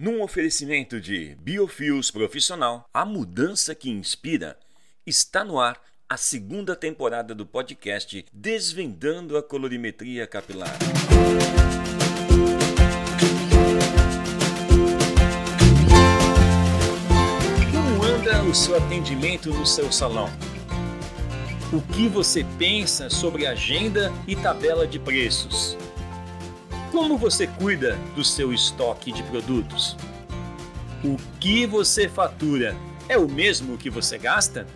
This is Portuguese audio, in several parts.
Num oferecimento de Biofios Profissional, a mudança que inspira, está no ar a segunda temporada do podcast Desvendando a Colorimetria Capilar. Como anda o seu atendimento no seu salão? O que você pensa sobre agenda e tabela de preços? Como você cuida do seu estoque de produtos? O que você fatura é o mesmo que você gasta?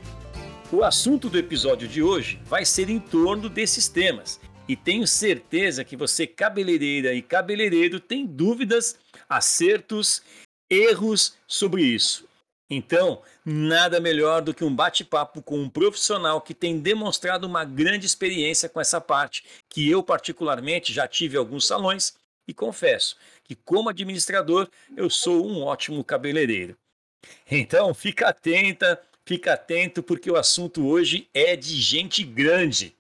O assunto do episódio de hoje vai ser em torno desses temas e tenho certeza que você, cabeleireira e cabeleireiro, tem dúvidas, acertos, erros sobre isso. Então, nada melhor do que um bate-papo com um profissional que tem demonstrado uma grande experiência com essa parte, que eu particularmente já tive alguns salões e confesso que como administrador eu sou um ótimo cabeleireiro. Então, fica atenta, fica atento porque o assunto hoje é de gente grande.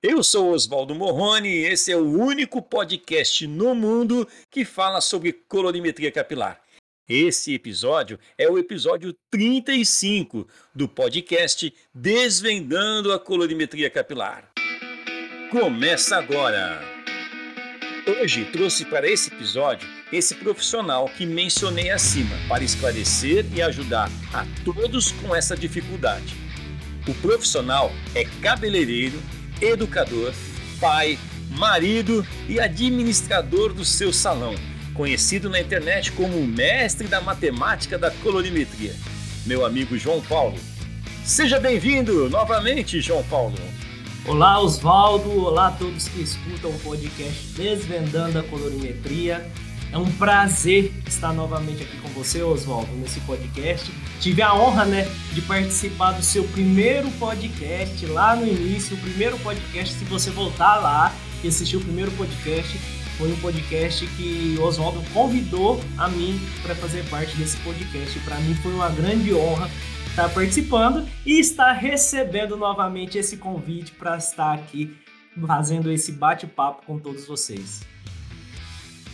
Eu sou Oswaldo Morrone e esse é o único podcast no mundo que fala sobre colorimetria capilar. Esse episódio é o episódio 35 do podcast Desvendando a Colorimetria Capilar. Começa agora! Hoje trouxe para esse episódio esse profissional que mencionei acima para esclarecer e ajudar a todos com essa dificuldade. O profissional é cabeleireiro, educador, pai, marido e administrador do seu salão conhecido na internet como o mestre da matemática da colorimetria, meu amigo João Paulo. Seja bem-vindo novamente, João Paulo. Olá, Oswaldo. Olá a todos que escutam o podcast Desvendando a Colorimetria. É um prazer estar novamente aqui com você, Oswaldo, nesse podcast. Tive a honra, né, de participar do seu primeiro podcast lá no início, o primeiro podcast. Se você voltar lá e assistir o primeiro podcast, foi um podcast que o Oswaldo convidou a mim para fazer parte desse podcast. Para mim foi uma grande honra estar participando e estar recebendo novamente esse convite para estar aqui fazendo esse bate-papo com todos vocês.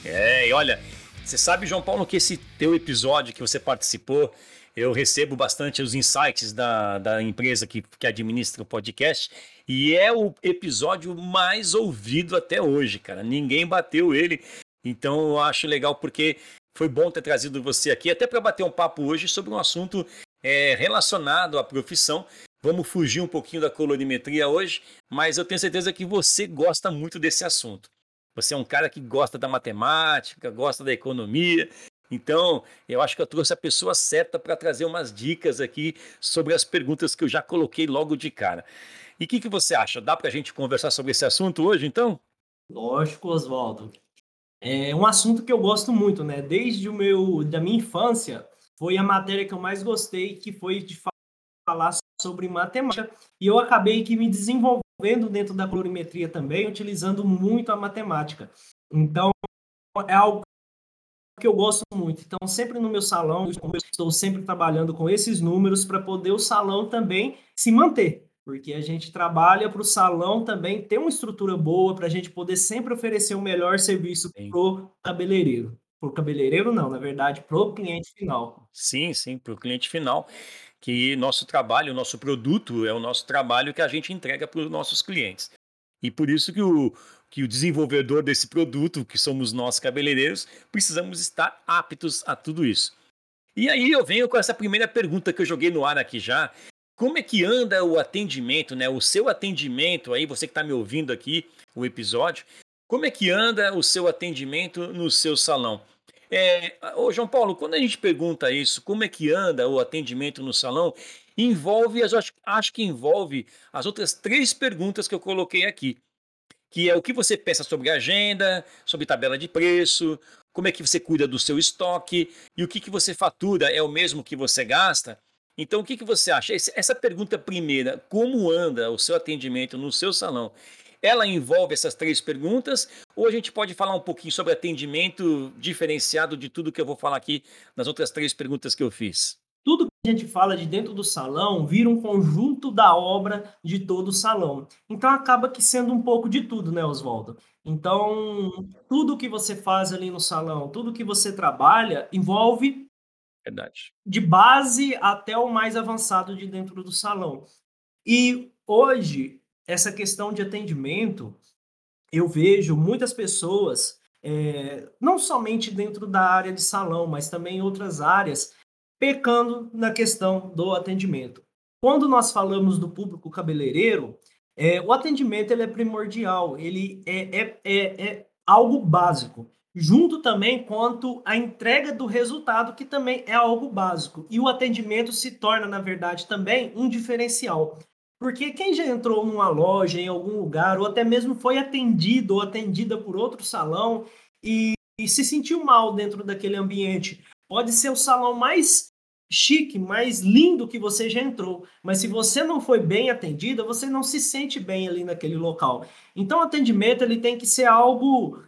É, e olha, você sabe, João Paulo, que esse teu episódio que você participou, eu recebo bastante os insights da, da empresa que, que administra o podcast e é o episódio mais ouvido até hoje, cara. Ninguém bateu ele. Então eu acho legal porque foi bom ter trazido você aqui, até para bater um papo hoje sobre um assunto é, relacionado à profissão. Vamos fugir um pouquinho da colorimetria hoje, mas eu tenho certeza que você gosta muito desse assunto. Você é um cara que gosta da matemática, gosta da economia. Então, eu acho que eu trouxe a pessoa certa para trazer umas dicas aqui sobre as perguntas que eu já coloquei logo de cara. E o que, que você acha? Dá para a gente conversar sobre esse assunto hoje, então? Lógico, Oswaldo. É um assunto que eu gosto muito, né? Desde o meu, da minha infância, foi a matéria que eu mais gostei, que foi de falar sobre matemática. E eu acabei que me desenvolvendo dentro da colorimetria também, utilizando muito a matemática. Então, é algo que eu gosto muito. Então, sempre no meu salão, eu estou sempre trabalhando com esses números para poder o salão também se manter porque a gente trabalha para o salão também ter uma estrutura boa para a gente poder sempre oferecer o melhor serviço para o cabeleireiro. Para o cabeleireiro, não, na verdade, para o cliente final. Sim, sim, para o cliente final. Que nosso trabalho, o nosso produto é o nosso trabalho que a gente entrega para os nossos clientes. E por isso que o, que o desenvolvedor desse produto, que somos nós cabeleireiros, precisamos estar aptos a tudo isso. E aí eu venho com essa primeira pergunta que eu joguei no ar aqui já, como é que anda o atendimento, né? O seu atendimento aí, você que está me ouvindo aqui, o episódio, como é que anda o seu atendimento no seu salão? É, ô João Paulo, quando a gente pergunta isso, como é que anda o atendimento no salão, envolve, acho, acho que envolve as outras três perguntas que eu coloquei aqui, que é o que você pensa sobre agenda, sobre tabela de preço, como é que você cuida do seu estoque e o que, que você fatura é o mesmo que você gasta. Então, o que, que você acha? Essa pergunta primeira, como anda o seu atendimento no seu salão? Ela envolve essas três perguntas ou a gente pode falar um pouquinho sobre atendimento diferenciado de tudo que eu vou falar aqui nas outras três perguntas que eu fiz? Tudo que a gente fala de dentro do salão vira um conjunto da obra de todo o salão. Então acaba que sendo um pouco de tudo, né, Oswaldo? Então, tudo que você faz ali no salão, tudo que você trabalha, envolve Verdade. de base até o mais avançado de dentro do salão. E hoje, essa questão de atendimento, eu vejo muitas pessoas, é, não somente dentro da área de salão, mas também em outras áreas, pecando na questão do atendimento. Quando nós falamos do público cabeleireiro, é, o atendimento ele é primordial, ele é, é, é, é algo básico junto também quanto a entrega do resultado, que também é algo básico. E o atendimento se torna, na verdade, também um diferencial. Porque quem já entrou numa loja, em algum lugar, ou até mesmo foi atendido ou atendida por outro salão e, e se sentiu mal dentro daquele ambiente, pode ser o salão mais chique, mais lindo que você já entrou, mas se você não foi bem atendida, você não se sente bem ali naquele local. Então, o atendimento ele tem que ser algo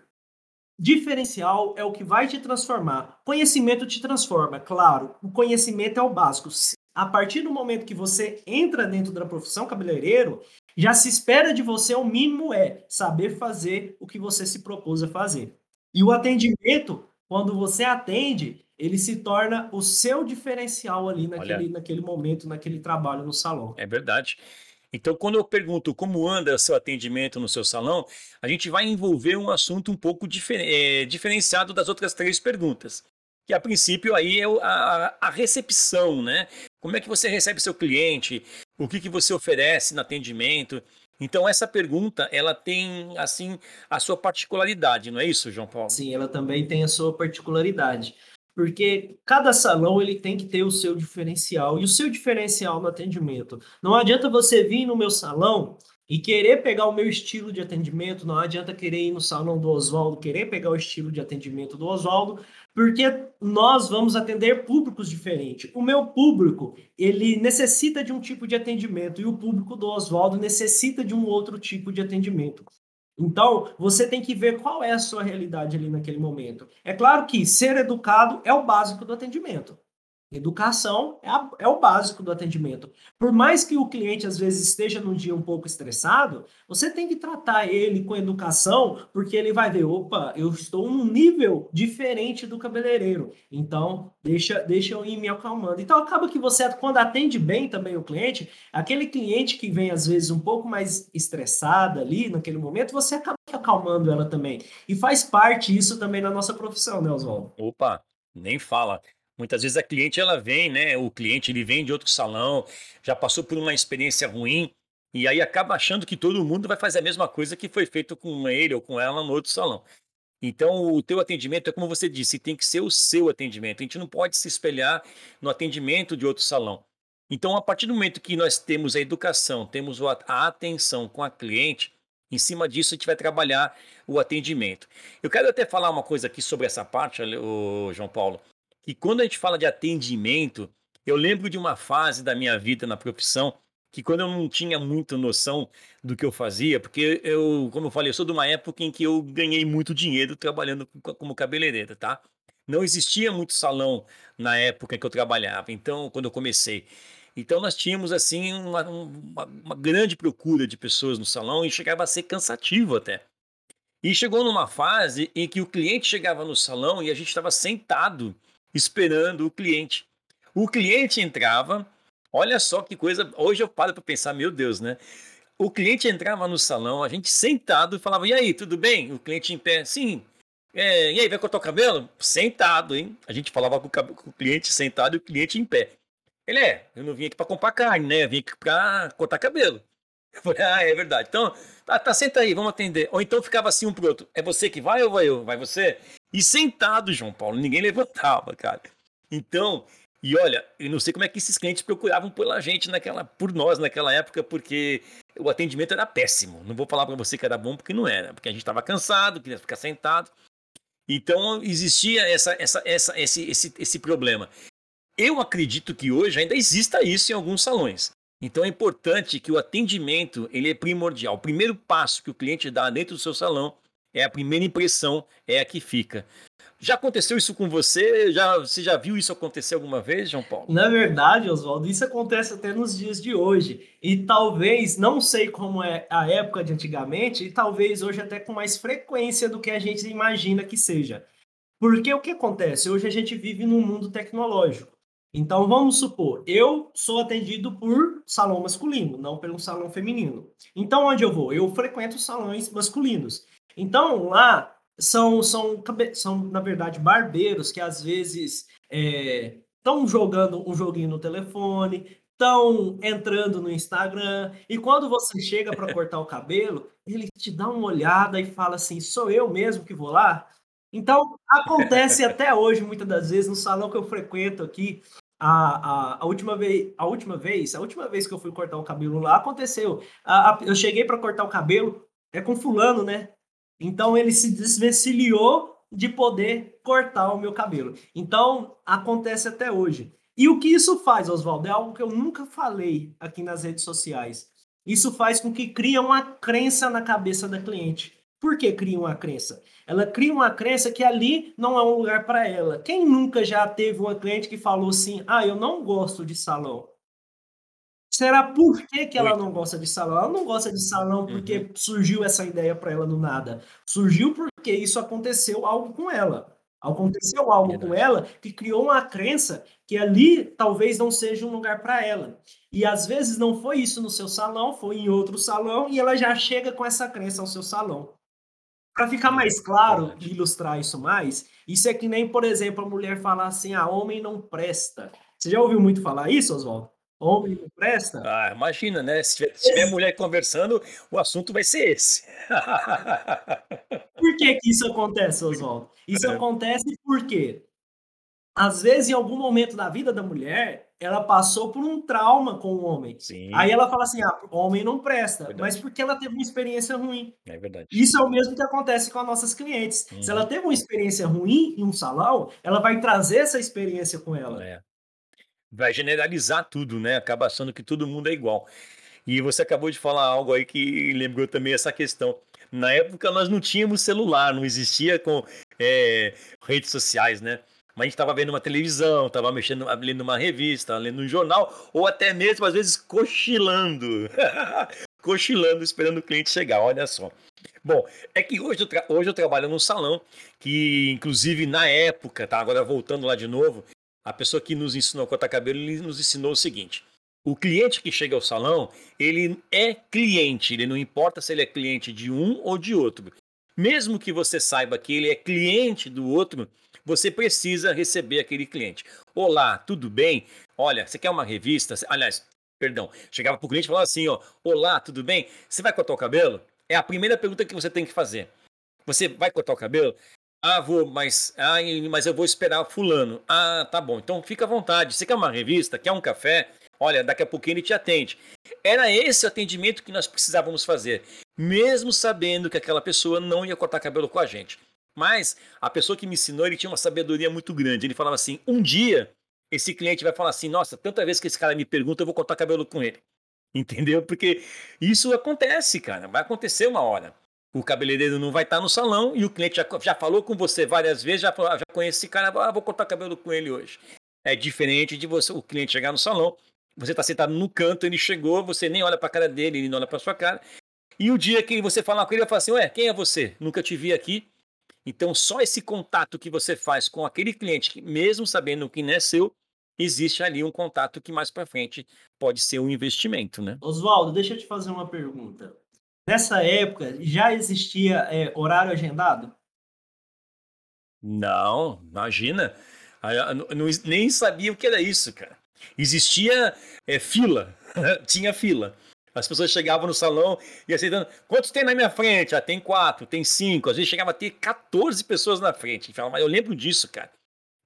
diferencial, é o que vai te transformar. Conhecimento te transforma, claro. O conhecimento é o básico a partir do momento que você entra dentro da profissão cabeleireiro, já se espera de você o mínimo é saber fazer o que você se propôs a fazer. E o atendimento, quando você atende, ele se torna o seu diferencial ali naquele, Olha, naquele momento, naquele trabalho no salão. É verdade. Então, quando eu pergunto como anda o seu atendimento no seu salão, a gente vai envolver um assunto um pouco difer é, diferenciado das outras três perguntas que a princípio aí é a, a recepção, né? Como é que você recebe seu cliente? O que, que você oferece no atendimento? Então essa pergunta, ela tem assim a sua particularidade, não é isso, João Paulo? Sim, ela também tem a sua particularidade, porque cada salão ele tem que ter o seu diferencial e o seu diferencial no atendimento. Não adianta você vir no meu salão e querer pegar o meu estilo de atendimento, não adianta querer ir no salão do Oswaldo, querer pegar o estilo de atendimento do Oswaldo, porque nós vamos atender públicos diferentes. O meu público, ele necessita de um tipo de atendimento e o público do Oswaldo necessita de um outro tipo de atendimento. Então, você tem que ver qual é a sua realidade ali naquele momento. É claro que ser educado é o básico do atendimento. Educação é, a, é, o básico do atendimento. Por mais que o cliente às vezes esteja num dia um pouco estressado, você tem que tratar ele com educação, porque ele vai ver, opa, eu estou num nível diferente do cabeleireiro. Então, deixa, deixa eu ir me acalmando. Então, acaba que você, quando atende bem também o cliente, aquele cliente que vem às vezes um pouco mais estressado ali naquele momento, você acaba acalmando ela também. E faz parte isso também na nossa profissão, né, Oswaldo? Opa, nem fala. Muitas vezes a cliente ela vem, né? O cliente ele vem de outro salão, já passou por uma experiência ruim e aí acaba achando que todo mundo vai fazer a mesma coisa que foi feito com ele ou com ela no outro salão. Então, o teu atendimento é como você disse, tem que ser o seu atendimento. A gente não pode se espelhar no atendimento de outro salão. Então, a partir do momento que nós temos a educação, temos a atenção com a cliente, em cima disso a gente vai trabalhar o atendimento. Eu quero até falar uma coisa aqui sobre essa parte, João Paulo que quando a gente fala de atendimento, eu lembro de uma fase da minha vida na profissão que quando eu não tinha muita noção do que eu fazia, porque eu, como eu falei, eu sou de uma época em que eu ganhei muito dinheiro trabalhando como cabeleireira, tá? Não existia muito salão na época que eu trabalhava, então, quando eu comecei. Então, nós tínhamos, assim, uma, uma, uma grande procura de pessoas no salão e chegava a ser cansativo até. E chegou numa fase em que o cliente chegava no salão e a gente estava sentado esperando o cliente. O cliente entrava, olha só que coisa. Hoje eu paro para pensar, meu Deus, né? O cliente entrava no salão, a gente sentado falava: E aí, tudo bem? O cliente em pé, sim. É, e aí, vai cortar o cabelo? Sentado, hein? A gente falava com o, com o cliente sentado e o cliente em pé. Ele é, eu não vim aqui para comprar carne, né? Eu vim aqui para cortar cabelo. Eu falei, ah, é verdade. Então, tá, tá, senta aí, vamos atender. Ou então ficava assim um pro outro. É você que vai ou vai eu? Vai você? E sentado, João Paulo, ninguém levantava, cara. Então, e olha, eu não sei como é que esses clientes procuravam pela gente naquela, por nós naquela época, porque o atendimento era péssimo. Não vou falar para você que era bom, porque não era, porque a gente estava cansado, queria ficar sentado. Então existia essa, essa, essa, esse, esse, esse problema. Eu acredito que hoje ainda exista isso em alguns salões. Então é importante que o atendimento ele é primordial. O primeiro passo que o cliente dá dentro do seu salão é a primeira impressão, é a que fica. Já aconteceu isso com você? Já, você já viu isso acontecer alguma vez, João Paulo? Na verdade, Oswaldo, isso acontece até nos dias de hoje. E talvez, não sei como é a época de antigamente, e talvez hoje até com mais frequência do que a gente imagina que seja. Porque o que acontece? Hoje a gente vive num mundo tecnológico. Então, vamos supor, eu sou atendido por salão masculino, não pelo salão feminino. Então, onde eu vou? Eu frequento salões masculinos. Então, lá são, são, são na verdade, barbeiros que às vezes estão é, jogando um joguinho no telefone, estão entrando no Instagram, e quando você chega para cortar o cabelo, ele te dá uma olhada e fala assim: sou eu mesmo que vou lá? Então, acontece até hoje, muitas das vezes, no salão que eu frequento aqui, a, a, a, última vez, a última vez, a última vez que eu fui cortar o cabelo lá, aconteceu. A, a, eu cheguei para cortar o cabelo, é com fulano, né? Então ele se desvencilhou de poder cortar o meu cabelo. Então acontece até hoje. E o que isso faz, Oswaldo? É algo que eu nunca falei aqui nas redes sociais. Isso faz com que cria uma crença na cabeça da cliente. Por que cria uma crença? Ela cria uma crença que ali não é um lugar para ela. Quem nunca já teve uma cliente que falou assim: ah, eu não gosto de salão? Será por que, que ela Muito. não gosta de salão? Ela não gosta de salão porque uhum. surgiu essa ideia para ela do nada. Surgiu porque isso aconteceu algo com ela. Aconteceu algo Verdade. com ela que criou uma crença que ali talvez não seja um lugar para ela. E às vezes não foi isso no seu salão, foi em outro salão e ela já chega com essa crença ao seu salão. Para ficar mais claro e ilustrar isso mais, isso é que nem, por exemplo, a mulher falar assim: ah, homem não presta. Você já ouviu muito falar isso, Oswaldo? Homem não presta? Ah, imagina, né? Se tiver, se tiver mulher conversando, o assunto vai ser esse. por que, que isso acontece, Oswaldo? Isso é. acontece porque, às vezes, em algum momento da vida da mulher, ela passou por um trauma com o homem. Sim. Aí ela fala assim: ah, homem não presta, verdade. mas porque ela teve uma experiência ruim. É verdade. Isso é o mesmo que acontece com as nossas clientes. Uhum. Se ela teve uma experiência ruim em um salão, ela vai trazer essa experiência com ela. É. Vai generalizar tudo, né? Acaba achando que todo mundo é igual. E você acabou de falar algo aí que lembrou também essa questão. Na época nós não tínhamos celular, não existia com é, redes sociais, né? Mas a gente estava vendo uma televisão, estava mexendo, lendo uma revista, lendo um jornal, ou até mesmo, às vezes, cochilando. cochilando, esperando o cliente chegar, olha só. Bom, é que hoje eu, hoje eu trabalho num salão que, inclusive, na época, tá? Agora voltando lá de novo, a pessoa que nos ensinou a cortar cabelo, ele nos ensinou o seguinte. O cliente que chega ao salão, ele é cliente, ele não importa se ele é cliente de um ou de outro. Mesmo que você saiba que ele é cliente do outro, você precisa receber aquele cliente. Olá, tudo bem? Olha, você quer uma revista? Aliás, perdão, chegava para o cliente e falava assim, ó, olá, tudo bem? Você vai cortar o cabelo? É a primeira pergunta que você tem que fazer. Você vai cortar o cabelo? Ah, vou, mas, ah, mas eu vou esperar fulano. Ah, tá bom. Então fica à vontade. Você quer uma revista? Quer um café? Olha, daqui a pouquinho ele te atende. Era esse o atendimento que nós precisávamos fazer, mesmo sabendo que aquela pessoa não ia cortar cabelo com a gente. Mas a pessoa que me ensinou, ele tinha uma sabedoria muito grande. Ele falava assim: um dia esse cliente vai falar assim: nossa, tanta vez que esse cara me pergunta, eu vou cortar cabelo com ele. Entendeu? Porque isso acontece, cara. Vai acontecer uma hora. O cabeleireiro não vai estar no salão e o cliente já, já falou com você várias vezes, já, já conhece esse cara, ah, vou cortar cabelo com ele hoje. É diferente de você, o cliente chegar no salão, você está sentado no canto, ele chegou, você nem olha para a cara dele, ele não olha para sua cara. E o dia que você falar com ele, ele vai falar assim: Ué, quem é você? Nunca te vi aqui. Então, só esse contato que você faz com aquele cliente, mesmo sabendo que não é seu, existe ali um contato que mais para frente pode ser um investimento, né? Oswaldo, deixa eu te fazer uma pergunta. Nessa época, já existia é, horário agendado? Não, imagina. Não, nem sabia o que era isso, cara. Existia é, fila, tinha fila. As pessoas chegavam no salão e aceitando. Quantos tem na minha frente? Ah, tem quatro, tem cinco. Às vezes chegava a ter 14 pessoas na frente. Eu lembro disso, cara.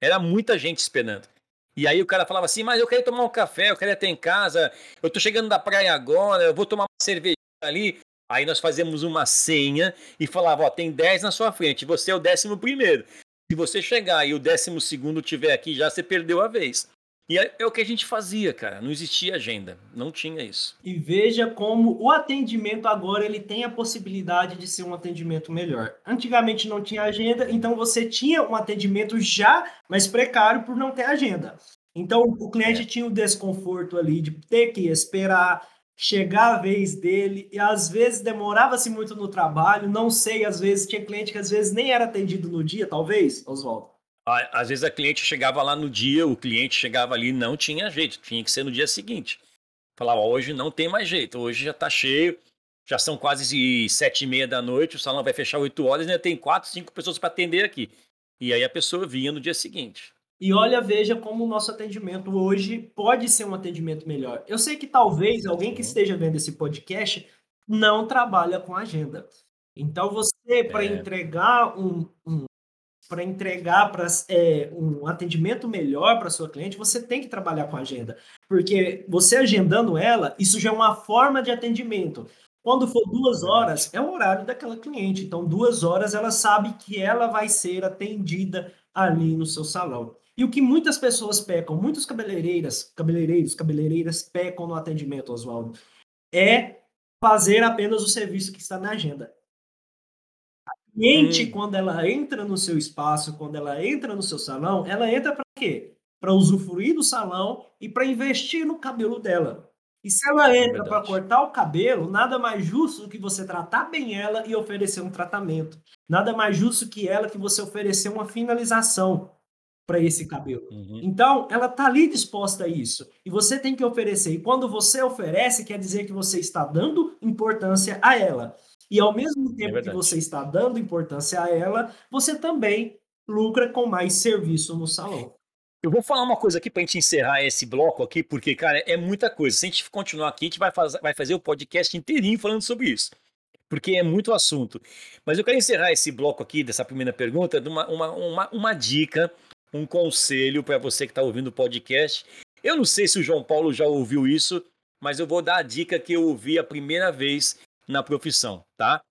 Era muita gente esperando. E aí o cara falava assim, mas eu quero tomar um café, eu quero ter em casa, eu tô chegando da praia agora, eu vou tomar uma cerveja ali. Aí nós fazemos uma senha e falava, ó, tem 10 na sua frente, você é o décimo primeiro. Se você chegar e o décimo segundo tiver aqui já, você perdeu a vez. E é, é, o que a gente fazia, cara. Não existia agenda, não tinha isso. E veja como o atendimento agora ele tem a possibilidade de ser um atendimento melhor. Antigamente não tinha agenda, então você tinha um atendimento já mais precário por não ter agenda. Então o cliente é. tinha o desconforto ali de ter que esperar chegar a vez dele e às vezes demorava-se muito no trabalho, não sei, às vezes tinha cliente que às vezes nem era atendido no dia, talvez, Oswaldo. Às vezes a cliente chegava lá no dia, o cliente chegava ali, não tinha jeito, tinha que ser no dia seguinte. Falava, hoje não tem mais jeito, hoje já está cheio, já são quase sete e meia da noite, o salão vai fechar oito horas, ainda tem quatro, cinco pessoas para atender aqui. E aí a pessoa vinha no dia seguinte. E olha, veja como o nosso atendimento hoje pode ser um atendimento melhor. Eu sei que talvez alguém que esteja vendo esse podcast não trabalha com agenda. Então você, para é. entregar um, um, para entregar para é, um atendimento melhor para sua cliente, você tem que trabalhar com agenda. Porque você agendando ela, isso já é uma forma de atendimento. Quando for duas horas, é o horário daquela cliente. Então, duas horas ela sabe que ela vai ser atendida ali no seu salão. E o que muitas pessoas pecam, muitos cabeleireiras, cabeleireiros, cabeleireiras pecam no atendimento, Oswaldo, é fazer apenas o serviço que está na agenda cliente, hum. quando ela entra no seu espaço, quando ela entra no seu salão, ela entra para quê? Para usufruir do salão e para investir no cabelo dela. E se ela é entra é para cortar o cabelo, nada mais justo do que você tratar bem ela e oferecer um tratamento. Nada mais justo que ela que você oferecer uma finalização para esse cabelo. Uhum. Então, ela está ali disposta a isso. E você tem que oferecer. E quando você oferece, quer dizer que você está dando importância a ela. E ao mesmo é tempo é que você está dando importância a ela, você também lucra com mais serviço no salão. Eu vou falar uma coisa aqui para a gente encerrar esse bloco aqui, porque, cara, é muita coisa. Se a gente continuar aqui, a gente vai, faz, vai fazer o podcast inteirinho falando sobre isso, porque é muito assunto. Mas eu quero encerrar esse bloco aqui, dessa primeira pergunta, de uma, uma, uma, uma dica, um conselho para você que está ouvindo o podcast. Eu não sei se o João Paulo já ouviu isso, mas eu vou dar a dica que eu ouvi a primeira vez na profissão, tá?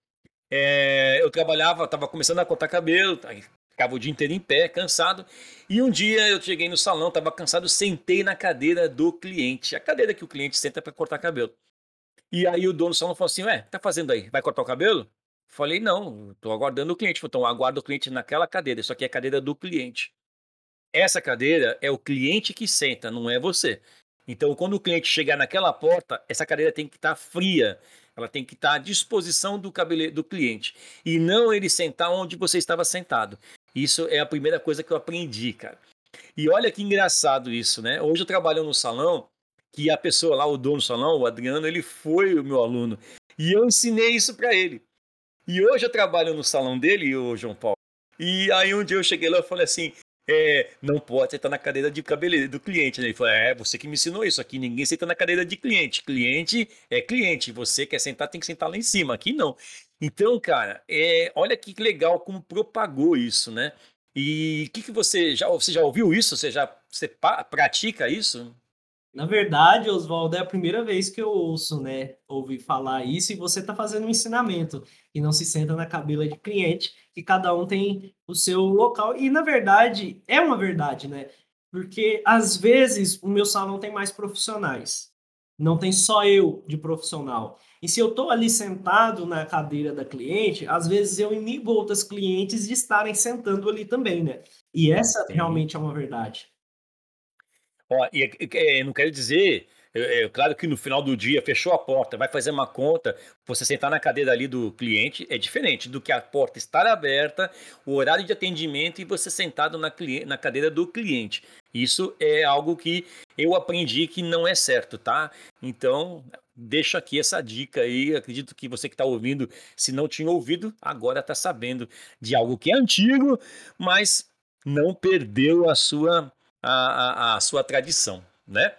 É, eu trabalhava, estava começando a cortar cabelo, tá, ficava o dia inteiro em pé, cansado. E um dia eu cheguei no salão, estava cansado, sentei na cadeira do cliente, a cadeira que o cliente senta para cortar cabelo. E aí o dono do salão falou assim: Ué, tá fazendo aí? Vai cortar o cabelo? Falei: Não, estou aguardando o cliente. Então aguardo o cliente naquela cadeira, isso aqui é a cadeira do cliente. Essa cadeira é o cliente que senta, não é você. Então, quando o cliente chegar naquela porta, essa cadeira tem que estar tá fria. Ela tem que estar à disposição do, do cliente. E não ele sentar onde você estava sentado. Isso é a primeira coisa que eu aprendi, cara. E olha que engraçado isso, né? Hoje eu trabalho no salão, que a pessoa lá, o dono do salão, o Adriano, ele foi o meu aluno. E eu ensinei isso para ele. E hoje eu trabalho no salão dele, o João Paulo. E aí um dia eu cheguei lá e falei assim: é, não pode sentar na cadeira de cabeleireiro do cliente. Né? Ele falou: É, você que me ensinou isso. Aqui ninguém senta na cadeira de cliente. Cliente é cliente. Você quer sentar, tem que sentar lá em cima. Aqui não. Então, cara, é, olha que legal como propagou isso, né? E o que, que você já você já ouviu isso? Você já você pratica isso? Na verdade, Oswaldo, é a primeira vez que eu ouço, né, ouvir falar isso e você está fazendo um ensinamento e não se senta na cabela de cliente, que cada um tem o seu local. E na verdade, é uma verdade, né? Porque às vezes o meu salão tem mais profissionais. Não tem só eu de profissional. E se eu estou ali sentado na cadeira da cliente, às vezes eu inibo outras clientes de estarem sentando ali também, né? E essa Sim. realmente é uma verdade. Ó, e, e, não quero dizer, é, é, claro que no final do dia fechou a porta, vai fazer uma conta, você sentar na cadeira ali do cliente é diferente do que a porta estar aberta, o horário de atendimento e você sentado na, na cadeira do cliente. Isso é algo que eu aprendi que não é certo, tá? Então, deixo aqui essa dica aí. Acredito que você que está ouvindo, se não tinha ouvido, agora está sabendo de algo que é antigo, mas não perdeu a sua a, a, a sua tradição, né?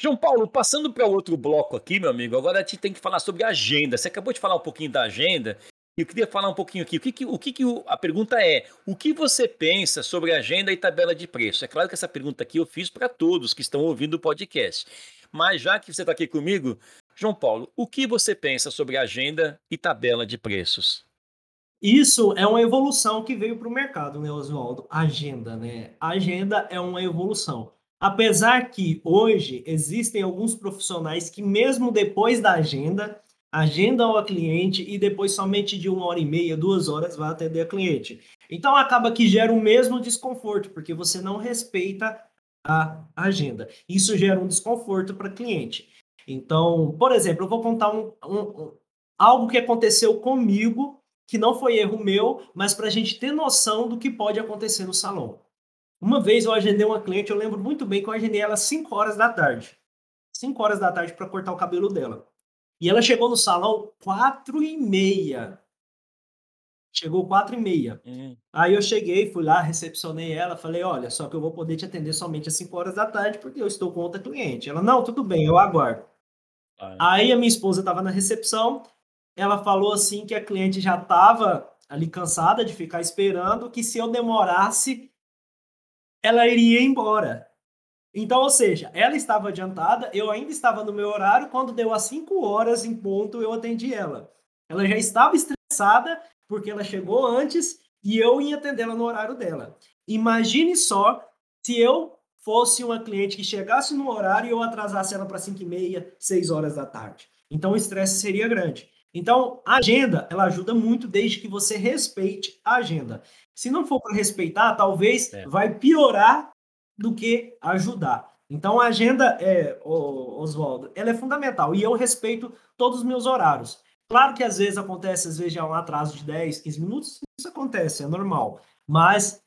João Paulo, passando para outro bloco aqui, meu amigo, agora a gente tem que falar sobre agenda. Você acabou de falar um pouquinho da agenda, e eu queria falar um pouquinho aqui. O que, que o que, que a pergunta é: o que você pensa sobre agenda e tabela de preço? É claro que essa pergunta aqui eu fiz para todos que estão ouvindo o podcast. Mas já que você está aqui comigo, João Paulo, o que você pensa sobre agenda e tabela de preços? Isso é uma evolução que veio para o mercado, né, Oswaldo? Agenda, né? Agenda é uma evolução. Apesar que hoje existem alguns profissionais que, mesmo depois da agenda, agendam a cliente e depois somente de uma hora e meia, duas horas vai atender a cliente. Então acaba que gera o mesmo desconforto, porque você não respeita a agenda. Isso gera um desconforto para cliente. Então, por exemplo, eu vou contar um, um, um, algo que aconteceu comigo, que não foi erro meu, mas para a gente ter noção do que pode acontecer no salão. Uma vez eu agendei uma cliente, eu lembro muito bem que eu agendei ela às 5 horas da tarde. 5 horas da tarde para cortar o cabelo dela. E ela chegou no salão quatro e meia. Chegou quatro e meia. Uhum. Aí eu cheguei, fui lá, recepcionei ela, falei, olha, só que eu vou poder te atender somente às 5 horas da tarde, porque eu estou com outra cliente. Ela, não, tudo bem, eu aguardo. Aí a minha esposa estava na recepção, ela falou assim que a cliente já estava ali cansada de ficar esperando, que se eu demorasse, ela iria embora. Então, ou seja, ela estava adiantada, eu ainda estava no meu horário, quando deu as 5 horas em ponto, eu atendi ela. Ela já estava estressada, porque ela chegou antes e eu ia atendê-la no horário dela. Imagine só se eu fosse uma cliente que chegasse no horário e eu atrasasse ela para 5 e meia, 6 horas da tarde. Então, o estresse seria grande. Então, a agenda, ela ajuda muito desde que você respeite a agenda. Se não for para respeitar, talvez é. vai piorar do que ajudar. Então, a agenda, é, Oswaldo, ela é fundamental e eu respeito todos os meus horários. Claro que às vezes acontece, às vezes já é um atraso de 10, 15 minutos, isso acontece, é normal. Mas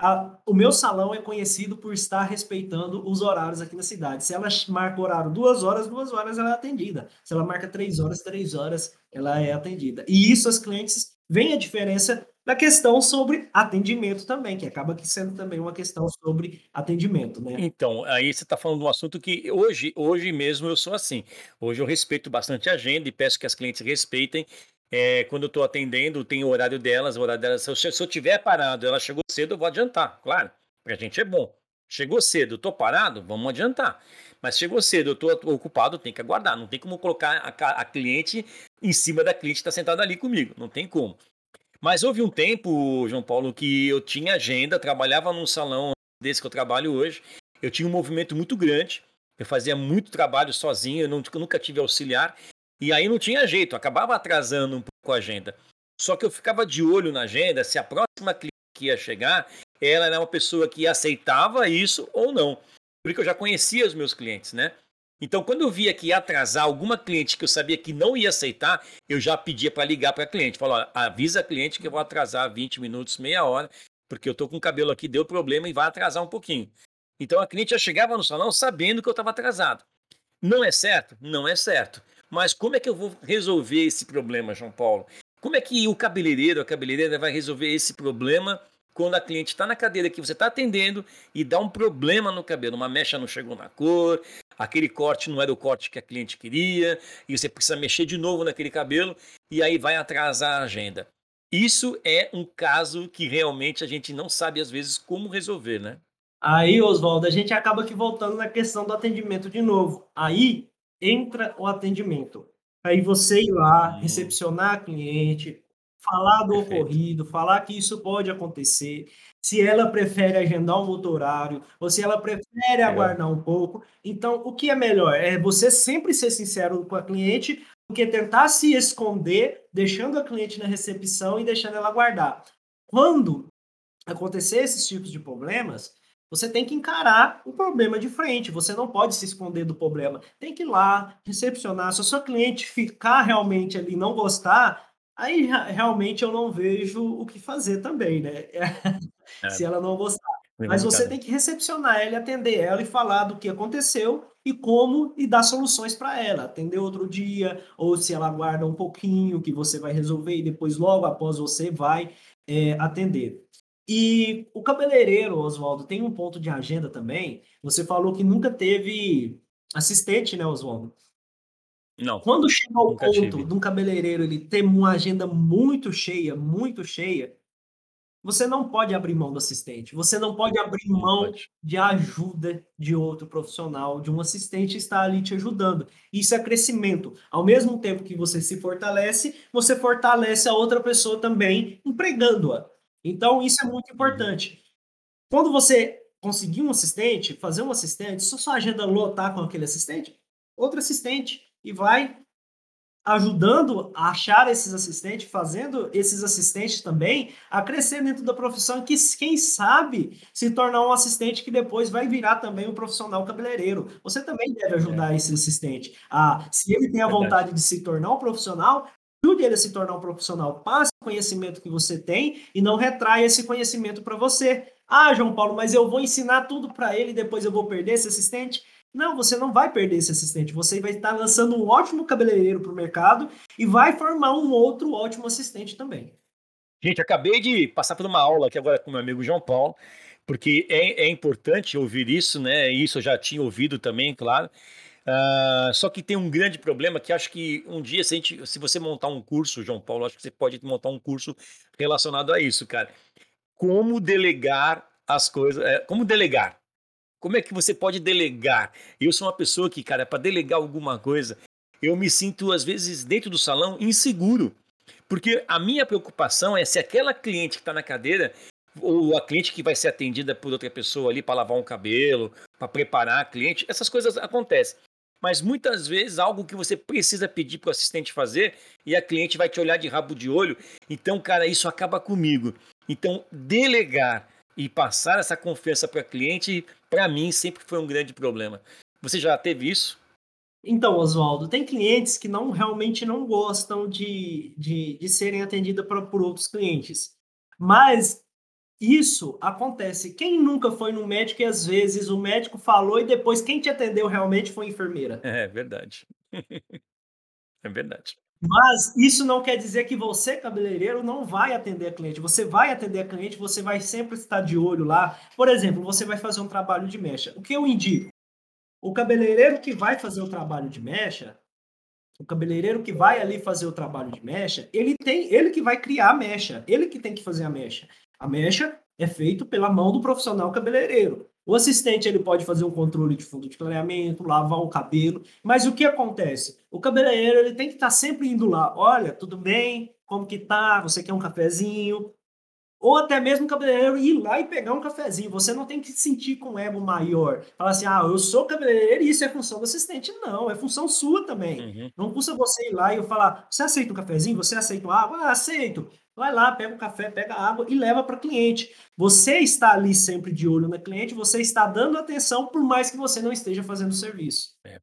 a, o meu salão é conhecido por estar respeitando os horários aqui na cidade. Se ela marca o horário duas horas, duas horas ela é atendida. Se ela marca três horas, três horas ela é atendida. E isso as clientes veem a diferença da questão sobre atendimento também, que acaba sendo também uma questão sobre atendimento, né? Então, aí você está falando de um assunto que hoje, hoje mesmo eu sou assim. Hoje eu respeito bastante a agenda e peço que as clientes respeitem. É, quando eu estou atendendo, tem o horário delas, o horário delas. Se eu, se eu tiver parado, ela chegou cedo, eu vou adiantar, claro. Para a gente é bom. Chegou cedo, estou parado, vamos adiantar. Mas chegou cedo, eu estou ocupado, tem que aguardar. Não tem como colocar a, a cliente em cima da cliente que está sentada ali comigo. Não tem como. Mas houve um tempo, João Paulo, que eu tinha agenda, trabalhava num salão desse que eu trabalho hoje. Eu tinha um movimento muito grande. Eu fazia muito trabalho sozinho, eu, não, eu nunca tive auxiliar. E aí não tinha jeito, acabava atrasando um pouco a agenda. Só que eu ficava de olho na agenda se a próxima cliente que ia chegar, ela era uma pessoa que aceitava isso ou não. Porque eu já conhecia os meus clientes, né? Então, quando eu via que ia atrasar alguma cliente que eu sabia que não ia aceitar, eu já pedia para ligar para a cliente. Falava, avisa a cliente que eu vou atrasar 20 minutos, meia hora, porque eu estou com o cabelo aqui, deu problema e vai atrasar um pouquinho. Então, a cliente já chegava no salão sabendo que eu estava atrasado. Não é certo? Não é certo. Mas como é que eu vou resolver esse problema, João Paulo? Como é que o cabeleireiro, a cabeleireira vai resolver esse problema quando a cliente está na cadeira que você está atendendo e dá um problema no cabelo, uma mecha não chegou na cor, aquele corte não era o corte que a cliente queria, e você precisa mexer de novo naquele cabelo, e aí vai atrasar a agenda. Isso é um caso que realmente a gente não sabe às vezes como resolver, né? Aí, Oswaldo, a gente acaba que voltando na questão do atendimento de novo. Aí entra o atendimento. Aí você ir lá, hum. recepcionar a cliente, falar do Perfeito. ocorrido, falar que isso pode acontecer, se ela prefere agendar um outro horário, ou se ela prefere aguardar um pouco. Então, o que é melhor? É você sempre ser sincero com a cliente do que tentar se esconder, deixando a cliente na recepção e deixando ela aguardar. Quando acontecer esses tipos de problemas, você tem que encarar o problema de frente. Você não pode se esconder do problema. Tem que ir lá, recepcionar. Se a sua cliente ficar realmente ali não gostar, Aí realmente eu não vejo o que fazer também, né? É. Se ela não gostar. Mas você tem que recepcionar ela, atender ela e falar do que aconteceu e como e dar soluções para ela. Atender outro dia, ou se ela aguarda um pouquinho que você vai resolver e depois logo após você vai é, atender. E o cabeleireiro, Oswaldo, tem um ponto de agenda também. Você falou que nunca teve assistente, né, Oswaldo? Não. Quando chega ao ponto tive. de um cabeleireiro ele ter uma agenda muito cheia, muito cheia, você não pode abrir mão do assistente. Você não pode abrir mão de ajuda de outro profissional, de um assistente estar ali te ajudando. Isso é crescimento. Ao mesmo tempo que você se fortalece, você fortalece a outra pessoa também, empregando-a. Então, isso é muito uhum. importante. Quando você conseguir um assistente, fazer um assistente, se sua agenda lotar com aquele assistente, outro assistente e vai ajudando a achar esses assistentes, fazendo esses assistentes também a crescer dentro da profissão, que quem sabe se tornar um assistente que depois vai virar também um profissional cabeleireiro. Você também deve ajudar é. esse assistente. A, se ele tem a vontade de se tornar um profissional, ajude ele a se tornar um profissional. Passe o conhecimento que você tem e não retraia esse conhecimento para você. Ah, João Paulo, mas eu vou ensinar tudo para ele e depois eu vou perder esse assistente? Não, você não vai perder esse assistente. Você vai estar lançando um ótimo cabeleireiro para o mercado e vai formar um outro ótimo assistente também. Gente, acabei de passar por uma aula aqui agora com meu amigo João Paulo, porque é, é importante ouvir isso, né? Isso eu já tinha ouvido também, claro. Uh, só que tem um grande problema que acho que um dia, se, gente, se você montar um curso, João Paulo, acho que você pode montar um curso relacionado a isso, cara. Como delegar as coisas, é, como delegar, como é que você pode delegar? Eu sou uma pessoa que, cara, para delegar alguma coisa, eu me sinto, às vezes, dentro do salão, inseguro. Porque a minha preocupação é se aquela cliente que está na cadeira, ou a cliente que vai ser atendida por outra pessoa ali para lavar um cabelo, para preparar a cliente, essas coisas acontecem. Mas muitas vezes algo que você precisa pedir para o assistente fazer e a cliente vai te olhar de rabo de olho. Então, cara, isso acaba comigo. Então, delegar e passar essa confiança para cliente, para mim, sempre foi um grande problema. Você já teve isso? Então, Oswaldo, tem clientes que não realmente não gostam de, de, de serem atendidos por, por outros clientes. Mas isso acontece. Quem nunca foi no médico e às vezes o médico falou e depois quem te atendeu realmente foi a enfermeira? É verdade. é verdade. Mas isso não quer dizer que você, cabeleireiro, não vai atender a cliente. Você vai atender a cliente, você vai sempre estar de olho lá. Por exemplo, você vai fazer um trabalho de mecha. O que eu indico? O cabeleireiro que vai fazer o trabalho de mecha, o cabeleireiro que vai ali fazer o trabalho de mecha, ele tem, ele que vai criar a mecha, ele que tem que fazer a mecha. A mecha é feito pela mão do profissional cabeleireiro. O assistente ele pode fazer um controle de fundo de clareamento, lavar o cabelo, mas o que acontece? O cabeleireiro ele tem que estar sempre indo lá. Olha, tudo bem? Como que tá? Você quer um cafezinho? Ou até mesmo o cabeleireiro ir lá e pegar um cafezinho. Você não tem que se sentir com ego maior. Falar assim, ah, eu sou cabeleireiro e isso é função do assistente. Não, é função sua também. Uhum. Não custa você ir lá e eu falar, você aceita um cafezinho? Você aceita água? Ah, aceito. Vai lá, pega o café, pega a água e leva para o cliente. Você está ali sempre de olho na cliente, você está dando atenção, por mais que você não esteja fazendo o serviço. É.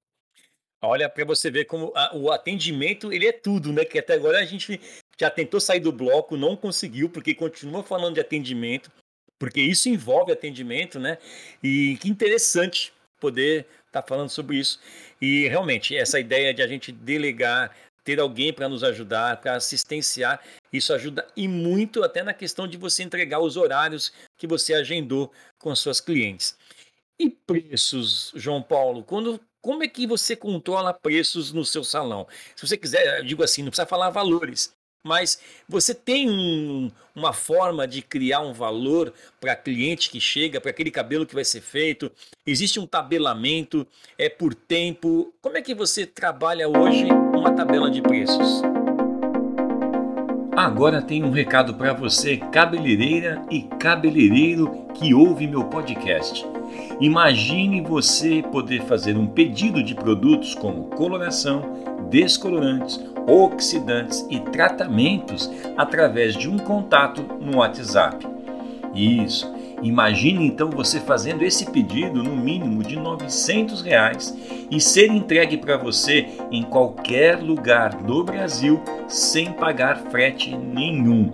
Olha, para você ver como a, o atendimento ele é tudo, né? Que até agora a gente já tentou sair do bloco, não conseguiu, porque continua falando de atendimento, porque isso envolve atendimento, né? E que interessante poder estar tá falando sobre isso. E realmente, essa ideia de a gente delegar, ter alguém para nos ajudar, para assistenciar, isso ajuda e muito até na questão de você entregar os horários que você agendou com suas clientes. E preços, João Paulo? Quando como é que você controla preços no seu salão? Se você quiser, eu digo assim, não precisa falar valores, mas você tem um, uma forma de criar um valor para cliente que chega, para aquele cabelo que vai ser feito? Existe um tabelamento? É por tempo? Como é que você trabalha hoje uma tabela de preços? Agora tem um recado para você, cabeleireira e cabeleireiro que ouve meu podcast. Imagine você poder fazer um pedido de produtos como coloração, descolorantes, oxidantes e tratamentos através de um contato no WhatsApp. Isso. Imagine então você fazendo esse pedido no mínimo de 900 reais e ser entregue para você em qualquer lugar do Brasil sem pagar frete nenhum.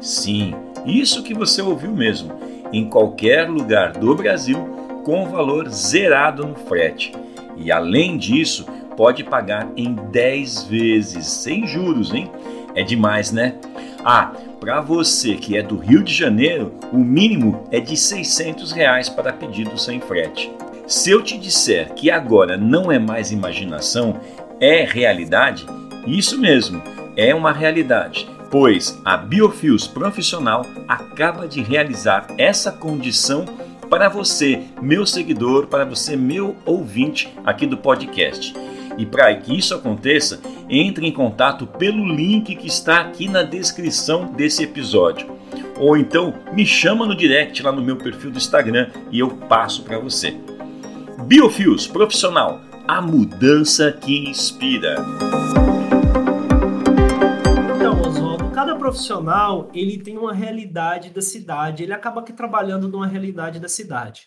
Sim, isso que você ouviu mesmo, em qualquer lugar do Brasil com valor zerado no frete. E além disso, pode pagar em 10 vezes, sem juros, hein? É demais, né? Ah, para você que é do Rio de Janeiro, o mínimo é de 600 reais para pedido sem frete. Se eu te disser que agora não é mais imaginação, é realidade, isso mesmo, é uma realidade, pois a Biofios Profissional acaba de realizar essa condição para você, meu seguidor, para você, meu ouvinte aqui do podcast. E para que isso aconteça, entre em contato pelo link que está aqui na descrição desse episódio. ou então me chama no direct lá no meu perfil do Instagram e eu passo para você. Biofios Profissional, a mudança que inspira. Então, cada profissional ele tem uma realidade da cidade, ele acaba aqui trabalhando numa realidade da cidade.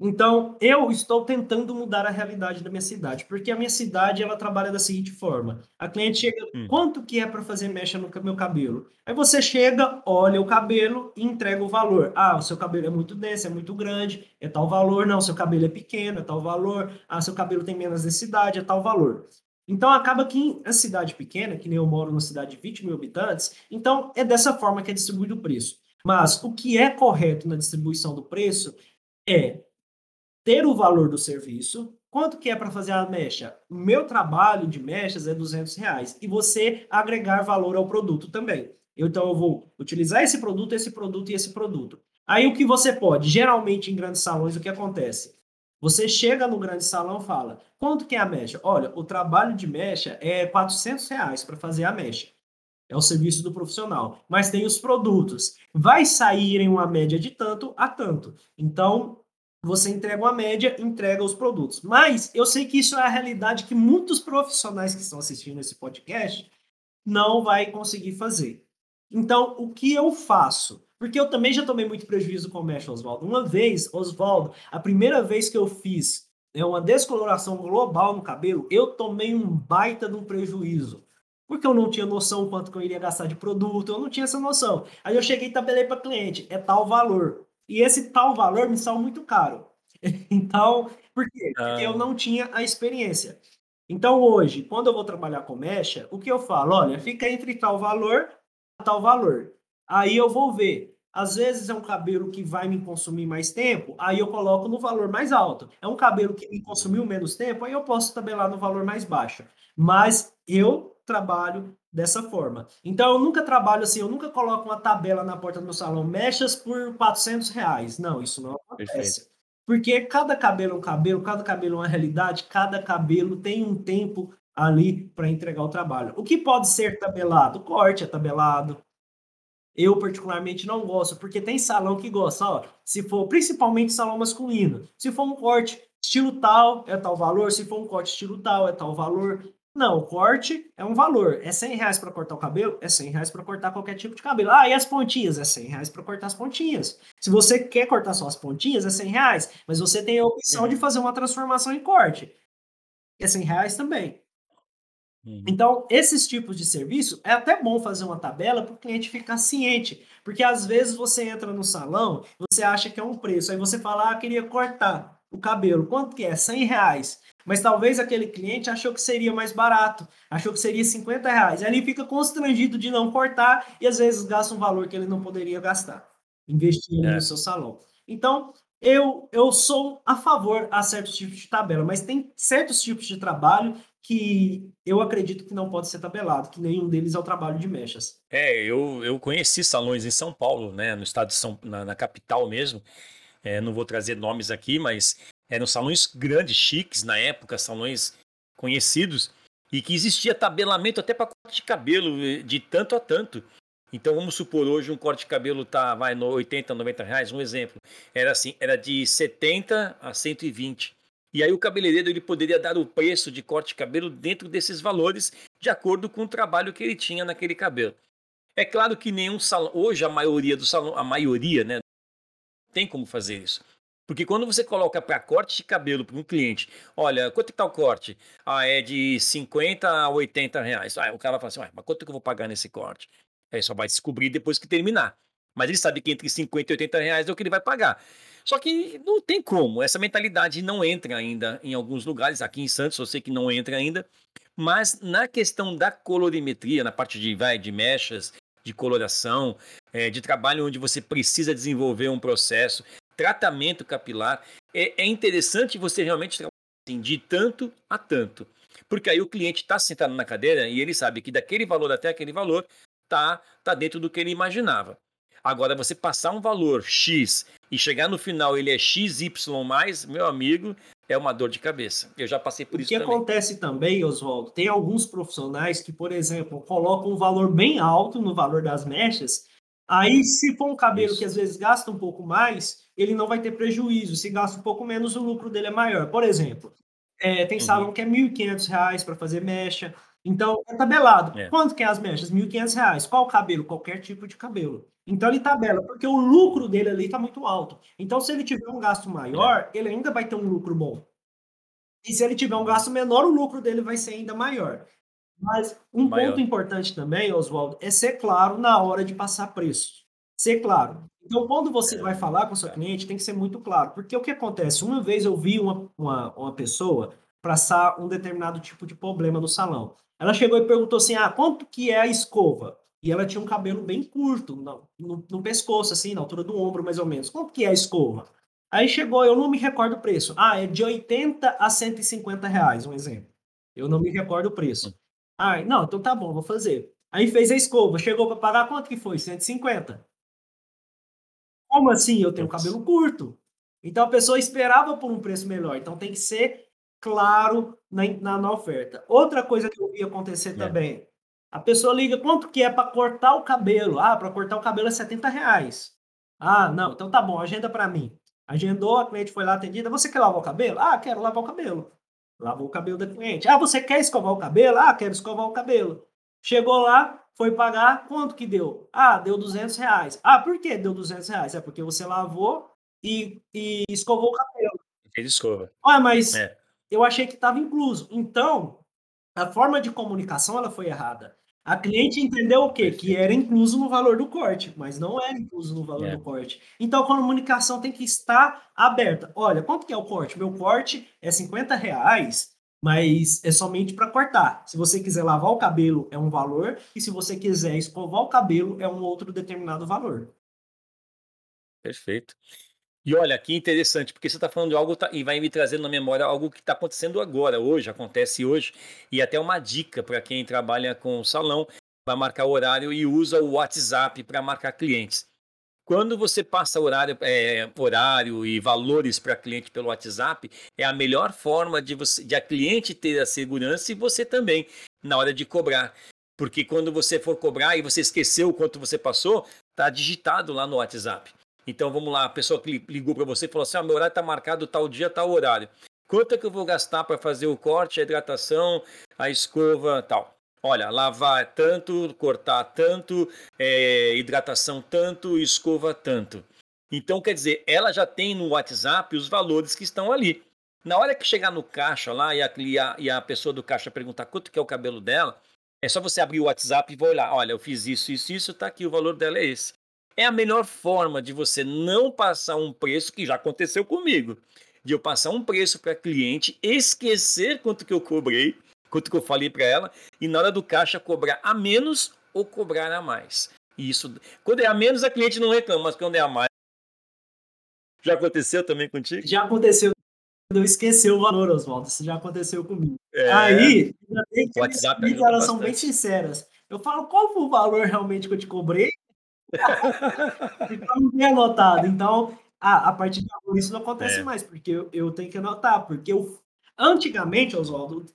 Então, eu estou tentando mudar a realidade da minha cidade, porque a minha cidade ela trabalha da seguinte forma: a cliente chega, hum. quanto que é para fazer mecha no meu cabelo? Aí você chega, olha o cabelo e entrega o valor. Ah, o seu cabelo é muito denso, é muito grande, é tal valor. Não, seu cabelo é pequeno, é tal valor. Ah, seu cabelo tem menos densidade, é tal valor. Então acaba que a cidade pequena, que nem eu moro numa cidade de 20 mil habitantes, então é dessa forma que é distribuído o preço. Mas o que é correto na distribuição do preço é ter o valor do serviço. Quanto que é para fazer a mecha? O meu trabalho de mechas é 200 reais. E você agregar valor ao produto também. Então, eu vou utilizar esse produto, esse produto e esse produto. Aí, o que você pode? Geralmente, em grandes salões, o que acontece? Você chega no grande salão e fala, quanto que é a mecha? Olha, o trabalho de mecha é 400 reais para fazer a mecha. É o serviço do profissional. Mas tem os produtos. Vai sair em uma média de tanto a tanto. Então, você entrega uma média, entrega os produtos. Mas eu sei que isso é a realidade que muitos profissionais que estão assistindo esse podcast não vai conseguir fazer. Então, o que eu faço? Porque eu também já tomei muito prejuízo com o Mesh, Oswaldo. Uma vez, Oswaldo, a primeira vez que eu fiz né, uma descoloração global no cabelo, eu tomei um baita de um prejuízo. Porque eu não tinha noção quanto que eu iria gastar de produto, eu não tinha essa noção. Aí eu cheguei e tabelei para cliente, é tal valor. E esse tal valor me saiu muito caro. Então, por quê? Porque eu ah. não tinha a experiência. Então, hoje, quando eu vou trabalhar com mecha, o que eu falo? Olha, fica entre tal valor e tal valor. Aí eu vou ver. Às vezes é um cabelo que vai me consumir mais tempo, aí eu coloco no valor mais alto. É um cabelo que me consumiu menos tempo, aí eu posso tabelar no valor mais baixo. Mas eu trabalho dessa forma. Então, eu nunca trabalho assim, eu nunca coloco uma tabela na porta do meu salão, mechas por 400 reais. Não, isso não acontece. Perfeito. Porque cada cabelo é um cabelo, cada cabelo é uma realidade, cada cabelo tem um tempo ali para entregar o trabalho. O que pode ser tabelado? corte é tabelado. Eu, particularmente, não gosto, porque tem salão que gosta, ó, se for, principalmente salão masculino, se for um corte estilo tal, é tal valor, se for um corte estilo tal, é tal valor. Não, o corte é um valor. É 100 reais para cortar o cabelo? É 100 reais para cortar qualquer tipo de cabelo. Ah, e as pontinhas? É 100 reais para cortar as pontinhas. Se você quer cortar só as pontinhas, é 100 reais. Mas você tem a opção de uhum. fazer uma transformação em corte. É 100 reais também. Uhum. Então, esses tipos de serviço, é até bom fazer uma tabela para o cliente ficar ciente. Porque às vezes você entra no salão, você acha que é um preço. Aí você fala, ah, queria cortar o cabelo. Quanto que é? 100 reais. Mas talvez aquele cliente achou que seria mais barato, achou que seria 50 reais. Aí ele fica constrangido de não cortar e às vezes gasta um valor que ele não poderia gastar, investindo é. no seu salão. Então, eu, eu sou a favor a certos tipos de tabela, mas tem certos tipos de trabalho que eu acredito que não pode ser tabelado, que nenhum deles é o trabalho de mechas. É, eu, eu conheci salões em São Paulo, né, no estado de São, na, na capital mesmo. É, não vou trazer nomes aqui, mas eram salões grandes, chiques na época, salões conhecidos, e que existia tabelamento até para corte de cabelo, eh, de tanto a tanto. Então vamos supor, hoje um corte de cabelo tá, vai no 80, 90 reais, um exemplo. Era assim, era de 70 a 120. E aí o cabeleireiro ele poderia dar o preço de corte de cabelo dentro desses valores, de acordo com o trabalho que ele tinha naquele cabelo. É claro que nenhum salão, hoje a maioria do salão, a maioria, né, tem como fazer isso. Porque quando você coloca para corte de cabelo para um cliente, olha, quanto está o corte? Ah, é de 50 a 80 reais. Ah, o cara fala assim, mas quanto que eu vou pagar nesse corte? Aí só vai descobrir depois que terminar. Mas ele sabe que entre 50 e 80 reais é o que ele vai pagar. Só que não tem como, essa mentalidade não entra ainda em alguns lugares. Aqui em Santos eu sei que não entra ainda. Mas na questão da colorimetria, na parte de, vai, de mechas, de coloração, é, de trabalho onde você precisa desenvolver um processo, tratamento capilar, é, é interessante você realmente trabalhar assim, de tanto a tanto. Porque aí o cliente está sentado na cadeira e ele sabe que daquele valor até aquele valor tá, tá dentro do que ele imaginava. Agora, você passar um valor X e chegar no final ele é XY, meu amigo, é uma dor de cabeça. Eu já passei por o isso também. O que acontece também, Oswaldo, tem alguns profissionais que, por exemplo, colocam um valor bem alto no valor das mechas Aí, se for um cabelo Isso. que às vezes gasta um pouco mais, ele não vai ter prejuízo. Se gasta um pouco menos, o lucro dele é maior. Por exemplo, é, tem uhum. salão que é R$ 1.500 para fazer mecha. Então, é tabelado. É. Quanto que é as mechas? R$ 1.500. Qual cabelo? Qualquer tipo de cabelo. Então, ele tabela, porque o lucro dele ali está muito alto. Então, se ele tiver um gasto maior, é. ele ainda vai ter um lucro bom. E se ele tiver um gasto menor, o lucro dele vai ser ainda maior. Mas um Maior. ponto importante também, Oswaldo, é ser claro na hora de passar preço. Ser claro. Então, quando você é. vai falar com o seu cliente, tem que ser muito claro. Porque o que acontece? Uma vez eu vi uma, uma, uma pessoa passar um determinado tipo de problema no salão. Ela chegou e perguntou assim: ah, quanto que é a escova? E ela tinha um cabelo bem curto, no, no, no pescoço, assim, na altura do ombro, mais ou menos. Quanto que é a escova? Aí chegou, eu não me recordo o preço. Ah, é de 80 a 150 reais, um exemplo. Eu não me recordo o preço. Ah, não, então tá bom, vou fazer. Aí fez a escova, chegou para pagar quanto que foi? 150. Como assim? Eu tenho cabelo curto. Então a pessoa esperava por um preço melhor. Então tem que ser claro na, na, na oferta. Outra coisa que eu vi acontecer é. também. A pessoa liga quanto que é para cortar o cabelo. Ah, para cortar o cabelo é 70 reais. Ah, não, então tá bom, agenda para mim. Agendou, a cliente foi lá atendida. Você quer lavar o cabelo? Ah, quero lavar o cabelo. Lavou o cabelo da cliente. Ah, você quer escovar o cabelo? Ah, quero escovar o cabelo. Chegou lá, foi pagar, quanto que deu? Ah, deu 200 reais. Ah, por que deu 200 reais? É porque você lavou e, e escovou o cabelo. Fez escova. Ah, mas é. eu achei que estava incluso. Então, a forma de comunicação ela foi errada. A cliente entendeu o quê? Que era incluso no valor do corte, mas não era incluso no valor é. do corte. Então a comunicação tem que estar aberta. Olha, quanto que é o corte? Meu corte é 50 reais, mas é somente para cortar. Se você quiser lavar o cabelo, é um valor, e se você quiser escovar o cabelo, é um outro determinado valor. Perfeito. E olha, que interessante, porque você está falando de algo tá, e vai me trazendo na memória algo que está acontecendo agora, hoje, acontece hoje, e até uma dica para quem trabalha com salão, vai marcar o horário e usa o WhatsApp para marcar clientes. Quando você passa horário, é, horário e valores para cliente pelo WhatsApp, é a melhor forma de, você, de a cliente ter a segurança e você também, na hora de cobrar. Porque quando você for cobrar e você esqueceu o quanto você passou, está digitado lá no WhatsApp. Então vamos lá, a pessoa que ligou para você falou assim: ah, meu horário está marcado tal dia, tal horário. Quanto é que eu vou gastar para fazer o corte, a hidratação, a escova tal? Olha, lavar tanto, cortar tanto, é, hidratação tanto, escova tanto. Então, quer dizer, ela já tem no WhatsApp os valores que estão ali. Na hora que chegar no caixa lá e a, e a, e a pessoa do caixa perguntar quanto que é o cabelo dela, é só você abrir o WhatsApp e olhar. Olha, eu fiz isso, isso, isso, tá aqui, o valor dela é esse é a melhor forma de você não passar um preço que já aconteceu comigo. De eu passar um preço para cliente, esquecer quanto que eu cobrei, quanto que eu falei para ela, e na hora do caixa cobrar a menos ou cobrar a mais. Isso, quando é a menos, a cliente não reclama, mas quando é a mais. Já aconteceu também contigo? Já aconteceu. Eu esqueci o valor, Oswaldo. Isso já aconteceu comigo. É... Aí, WhatsApp elas são bem sinceras. Eu falo qual foi o valor realmente que eu te cobrei então, bem anotado. Então, a, a partir de agora, isso não acontece é. mais, porque eu, eu, tenho que anotar. Porque eu, antigamente, Oswaldo,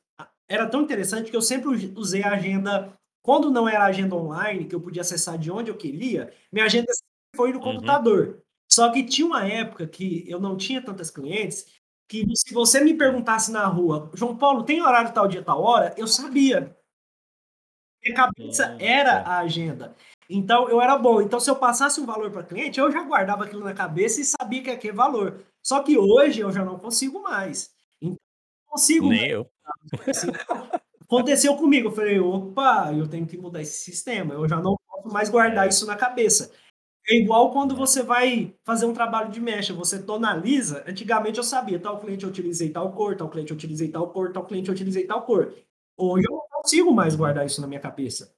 era tão interessante que eu sempre usei a agenda. Quando não era agenda online, que eu podia acessar de onde eu queria, minha agenda foi no uhum. computador. Só que tinha uma época que eu não tinha tantas clientes que se você me perguntasse na rua, João Paulo, tem horário tal dia, tal hora? Eu sabia. Minha cabeça era a agenda. Então eu era bom. Então se eu passasse um valor para cliente, eu já guardava aquilo na cabeça e sabia que aquele valor. Só que hoje eu já não consigo mais. Não consigo. Nem mais. eu. Assim, aconteceu comigo. Eu falei, opa, eu tenho que mudar esse sistema. Eu já não posso mais guardar é. isso na cabeça. É igual quando você vai fazer um trabalho de mecha, você tonaliza. Antigamente eu sabia, tal cliente eu utilizei tal cor, tal cliente eu utilizei tal cor, tal cliente eu utilizei tal cor. Hoje eu não consigo mais guardar isso na minha cabeça.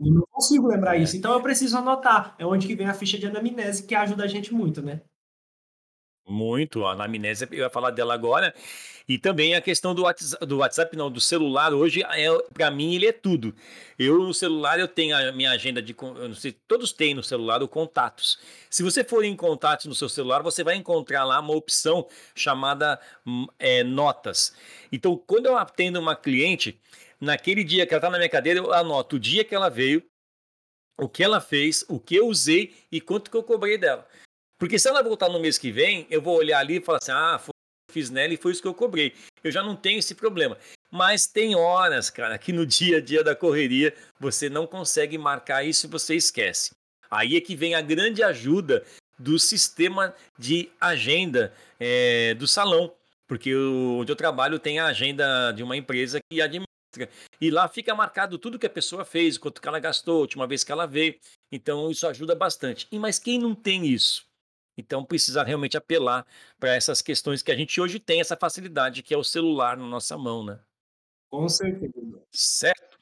Eu não consigo lembrar é. isso, então eu preciso anotar. É onde que vem a ficha de anamnese que ajuda a gente muito, né? Muito, a anamnese, eu ia falar dela agora. E também a questão do WhatsApp, do WhatsApp não, do celular, hoje, é, para mim, ele é tudo. Eu, no celular, eu tenho a minha agenda de, eu não sei, todos têm no celular o contatos. Se você for em contatos no seu celular, você vai encontrar lá uma opção chamada hum, é, notas. Então, quando eu atendo uma cliente, naquele dia que ela está na minha cadeira, eu anoto o dia que ela veio, o que ela fez, o que eu usei e quanto que eu cobrei dela. Porque se ela voltar no mês que vem, eu vou olhar ali e falar assim: ah, foi, fiz nela e foi isso que eu cobrei. Eu já não tenho esse problema. Mas tem horas, cara, que no dia a dia da correria você não consegue marcar isso e você esquece. Aí é que vem a grande ajuda do sistema de agenda é, do salão, porque onde eu trabalho tem a agenda de uma empresa que administra e lá fica marcado tudo que a pessoa fez, quanto que ela gastou, a última vez que ela veio. Então isso ajuda bastante. E mas quem não tem isso? Então precisa realmente apelar para essas questões que a gente hoje tem essa facilidade que é o celular na nossa mão, né? Com certeza. Certo?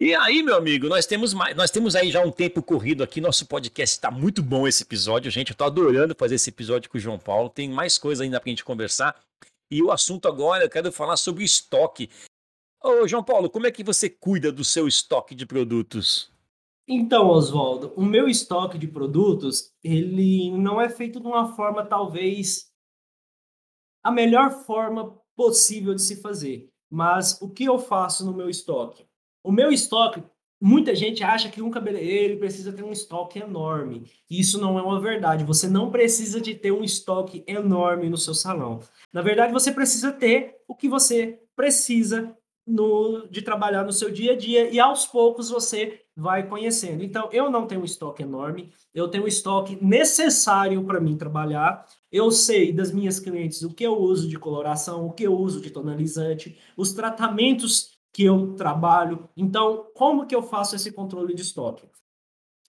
E aí, meu amigo, nós temos mais, nós temos aí já um tempo corrido aqui. Nosso podcast está muito bom esse episódio, gente. Eu estou adorando fazer esse episódio com o João Paulo. Tem mais coisa ainda para a gente conversar. E o assunto agora, eu quero falar sobre estoque. Ô, João Paulo, como é que você cuida do seu estoque de produtos? Então, Oswaldo, o meu estoque de produtos, ele não é feito de uma forma, talvez, a melhor forma possível de se fazer. Mas o que eu faço no meu estoque? O meu estoque, muita gente acha que um cabeleireiro precisa ter um estoque enorme. Isso não é uma verdade. Você não precisa de ter um estoque enorme no seu salão. Na verdade, você precisa ter o que você precisa no, de trabalhar no seu dia a dia e aos poucos você vai conhecendo. Então, eu não tenho um estoque enorme, eu tenho um estoque necessário para mim trabalhar. Eu sei das minhas clientes o que eu uso de coloração, o que eu uso de tonalizante, os tratamentos que eu trabalho. Então, como que eu faço esse controle de estoque?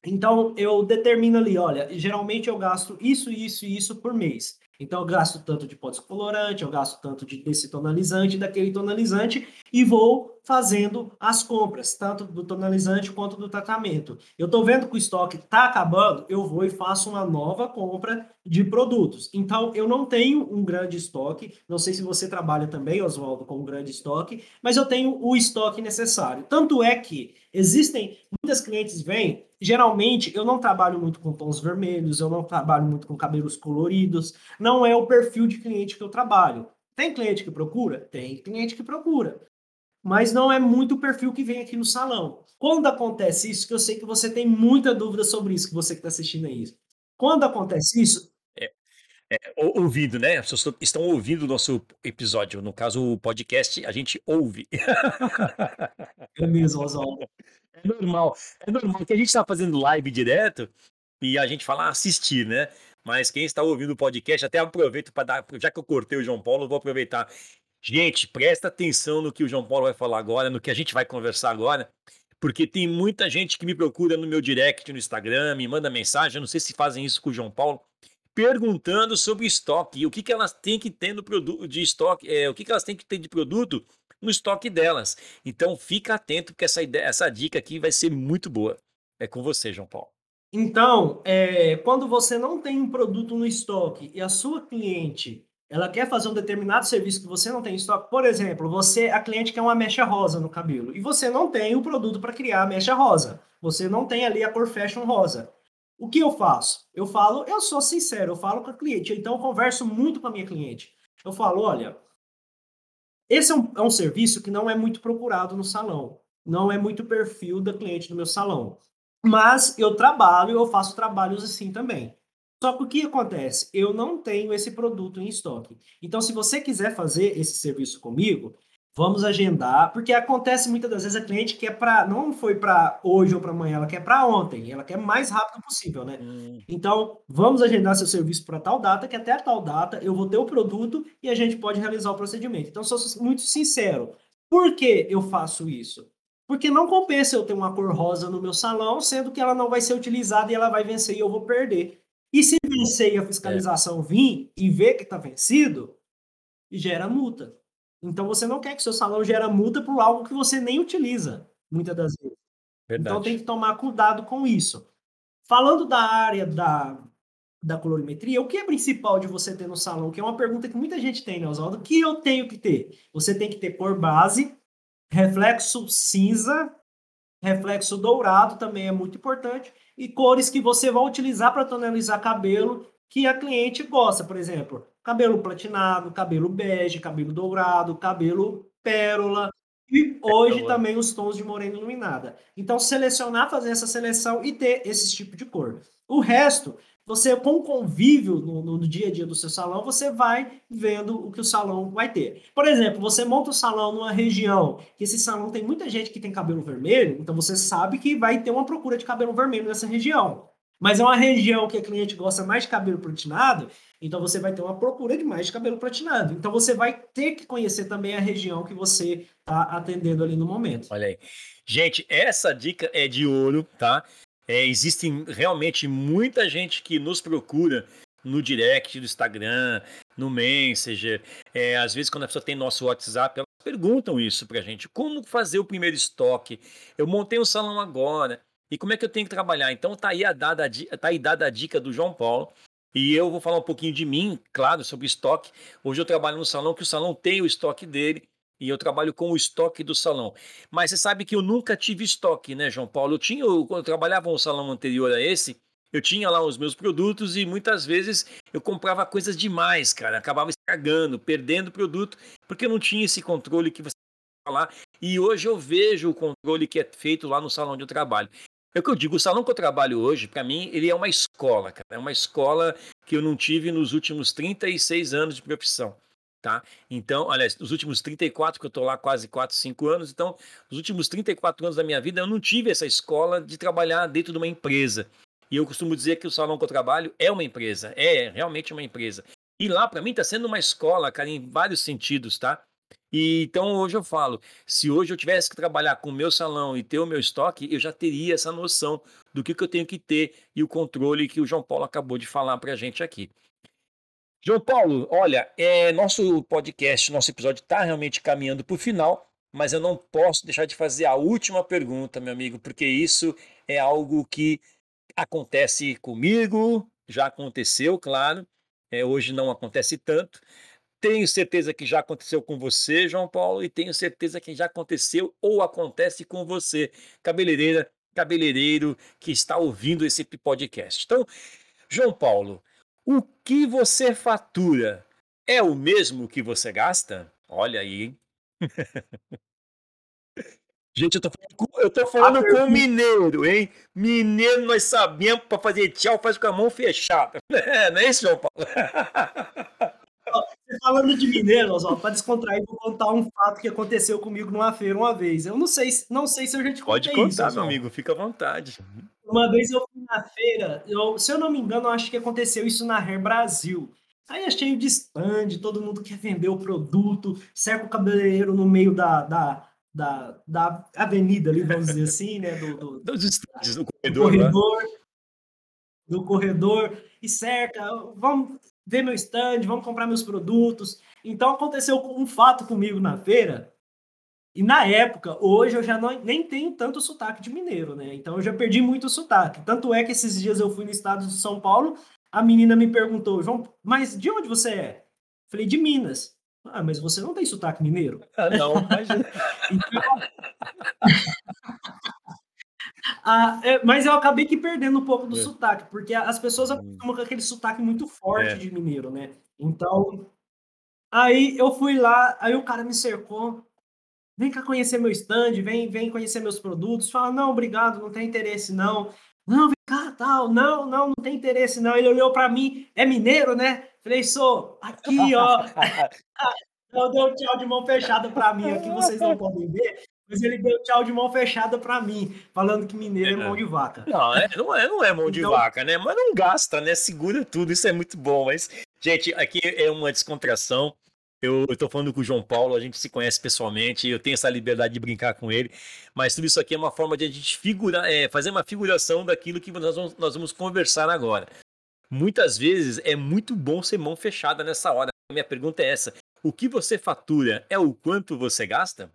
Então, eu determino ali, olha, geralmente eu gasto isso, isso e isso por mês. Então, eu gasto tanto de pó descolorante, eu gasto tanto de, desse tonalizante, daquele tonalizante, e vou fazendo as compras, tanto do tonalizante quanto do tratamento. Eu estou vendo que o estoque está acabando, eu vou e faço uma nova compra de produtos. Então, eu não tenho um grande estoque, não sei se você trabalha também, Oswaldo, com um grande estoque, mas eu tenho o estoque necessário. Tanto é que existem, muitas clientes vêm Geralmente, eu não trabalho muito com tons vermelhos, eu não trabalho muito com cabelos coloridos, não é o perfil de cliente que eu trabalho. Tem cliente que procura? Tem cliente que procura. Mas não é muito o perfil que vem aqui no salão. Quando acontece isso, que eu sei que você tem muita dúvida sobre isso, que você que está assistindo aí. Quando acontece isso. É, é, ouvindo, né? As pessoas estão ouvindo o nosso episódio. No caso, o podcast, a gente ouve. É mesmo, Oswaldo. É normal. É normal que a gente está fazendo live direto e a gente fala assistir, né? Mas quem está ouvindo o podcast, até aproveito para dar, já que eu cortei o João Paulo, vou aproveitar. Gente, presta atenção no que o João Paulo vai falar agora, no que a gente vai conversar agora, porque tem muita gente que me procura no meu direct no Instagram, me manda mensagem, não sei se fazem isso com o João Paulo, perguntando sobre estoque, o que, que elas têm que ter no produto de estoque, é, o que, que elas têm que ter de produto no estoque delas. Então fica atento porque essa ideia, essa dica aqui vai ser muito boa. É com você, João Paulo. Então, é, quando você não tem um produto no estoque e a sua cliente ela quer fazer um determinado serviço que você não tem em estoque, por exemplo, você a cliente quer uma mecha rosa no cabelo e você não tem o produto para criar a mecha rosa. Você não tem ali a cor fashion rosa. O que eu faço? Eu falo, eu sou sincero, eu falo com a cliente, então eu converso muito com a minha cliente. Eu falo, olha, esse é um, é um serviço que não é muito procurado no salão. Não é muito perfil da cliente do meu salão. Mas eu trabalho, eu faço trabalhos assim também. Só que o que acontece? Eu não tenho esse produto em estoque. Então, se você quiser fazer esse serviço comigo, Vamos agendar, porque acontece muitas das vezes a cliente quer para não foi para hoje ou para amanhã, ela quer para ontem, ela quer mais rápido possível, né? Hum. Então, vamos agendar seu serviço para tal data, que até a tal data eu vou ter o produto e a gente pode realizar o procedimento. Então, sou muito sincero. Por que eu faço isso? Porque não compensa eu ter uma cor rosa no meu salão, sendo que ela não vai ser utilizada e ela vai vencer e eu vou perder. E se vencer e a fiscalização é. vir e ver que está vencido, gera multa. Então você não quer que seu salão gere multa por algo que você nem utiliza, muitas das vezes. Verdade. Então tem que tomar cuidado com isso. Falando da área da, da colorimetria, o que é principal de você ter no salão? Que é uma pergunta que muita gente tem, né, Oswaldo? O que eu tenho que ter? Você tem que ter cor base, reflexo cinza, reflexo dourado também é muito importante, e cores que você vai utilizar para tonalizar cabelo que a cliente gosta, por exemplo, cabelo platinado, cabelo bege, cabelo dourado, cabelo pérola. E hoje também os tons de morena iluminada. Então, selecionar, fazer essa seleção e ter esse tipo de cor. O resto, você com o convívio no, no, dia a dia do seu salão, você vai vendo o que o salão vai ter. Por exemplo, você monta o salão numa região que esse salão tem muita gente que tem cabelo vermelho, então você sabe que vai ter uma procura de cabelo vermelho nessa região. Mas é uma região que a cliente gosta mais de cabelo platinado, então você vai ter uma procura de mais de cabelo platinado. Então você vai ter que conhecer também a região que você está atendendo ali no momento. Olha aí. Gente, essa dica é de ouro, tá? É, realmente muita gente que nos procura no direct do Instagram, no Messenger. É, às vezes, quando a pessoa tem nosso WhatsApp, elas perguntam isso pra gente: como fazer o primeiro estoque? Eu montei um salão agora. E como é que eu tenho que trabalhar? Então tá aí, a dada, tá aí dada a dica do João Paulo. E eu vou falar um pouquinho de mim, claro, sobre estoque. Hoje eu trabalho no salão, que o salão tem o estoque dele e eu trabalho com o estoque do salão. Mas você sabe que eu nunca tive estoque, né, João Paulo? Eu tinha, quando eu trabalhava no salão anterior a esse, eu tinha lá os meus produtos e muitas vezes eu comprava coisas demais, cara. Acabava estragando, perdendo produto, porque eu não tinha esse controle que você falar. E hoje eu vejo o controle que é feito lá no salão de trabalho. É o que eu digo, o salão que eu trabalho hoje, para mim, ele é uma escola, cara. É uma escola que eu não tive nos últimos 36 anos de profissão tá? Então, aliás, os últimos 34, que eu estou lá quase 4, 5 anos, então, os últimos 34 anos da minha vida, eu não tive essa escola de trabalhar dentro de uma empresa. E eu costumo dizer que o salão que eu trabalho é uma empresa, é realmente uma empresa. E lá, para mim, está sendo uma escola, cara, em vários sentidos, tá? E então hoje eu falo, se hoje eu tivesse que trabalhar com o meu salão e ter o meu estoque, eu já teria essa noção do que, que eu tenho que ter e o controle que o João Paulo acabou de falar para a gente aqui. João Paulo, olha, é, nosso podcast, nosso episódio está realmente caminhando para o final, mas eu não posso deixar de fazer a última pergunta, meu amigo, porque isso é algo que acontece comigo, já aconteceu, claro, é, hoje não acontece tanto. Tenho certeza que já aconteceu com você, João Paulo, e tenho certeza que já aconteceu ou acontece com você, cabeleireira, cabeleireiro que está ouvindo esse podcast. Então, João Paulo, o que você fatura é o mesmo que você gasta? Olha aí, hein? Gente, eu tô falando, com, eu tô falando com mineiro, hein? Mineiro, nós sabemos para fazer tchau, faz com a mão fechada. É, não é isso, João Paulo? Falando de mineiro, para descontrair, vou contar um fato que aconteceu comigo numa feira uma vez. Eu não sei, não sei se eu já te Pode contar, isso, meu amigo, fica à vontade. Uma vez eu fui na feira, eu, se eu não me engano, acho que aconteceu isso na Hair Brasil. Aí é cheio de stand, todo mundo quer vender o produto, cerca o cabeleireiro no meio da, da, da, da avenida ali, vamos dizer assim, né? Do, do, Dos estandes, do corredor. Do corredor, do corredor e cerca, vamos ver meu stand, vamos comprar meus produtos. Então aconteceu um fato comigo na feira e na época, hoje eu já não, nem tenho tanto sotaque de mineiro, né? Então eu já perdi muito sotaque. Tanto é que esses dias eu fui no estado de São Paulo, a menina me perguntou, João, mas de onde você é? Falei, de Minas. Ah, mas você não tem sotaque mineiro? Ah, não, imagina. então... ah, é, mas eu acabei que perdendo um pouco do é. sotaque, porque as pessoas hum. acostumam com aquele sotaque muito forte é. de mineiro, né? Então, aí eu fui lá, aí o cara me cercou, vem cá conhecer meu stand, vem, vem conhecer meus produtos. Fala, não, obrigado, não tem interesse não. Não, vem cá, tal, não, não, não tem interesse não. Ele olhou para mim, é mineiro, né? Falei, sou, aqui, ó. Então deu tchau de mão fechada para mim, aqui vocês não podem ver, mas ele deu tchau de mão fechada para mim, falando que mineiro é, é mão de vaca. Não, é, não, é, não é mão de então... vaca, né? Mas não gasta, né? Segura tudo, isso é muito bom. Mas, gente, aqui é uma descontração. Eu estou falando com o João Paulo, a gente se conhece pessoalmente, eu tenho essa liberdade de brincar com ele, mas tudo isso aqui é uma forma de a gente figurar, é, fazer uma figuração daquilo que nós vamos, nós vamos conversar agora. Muitas vezes é muito bom ser mão fechada nessa hora. Minha pergunta é essa: o que você fatura é o quanto você gasta?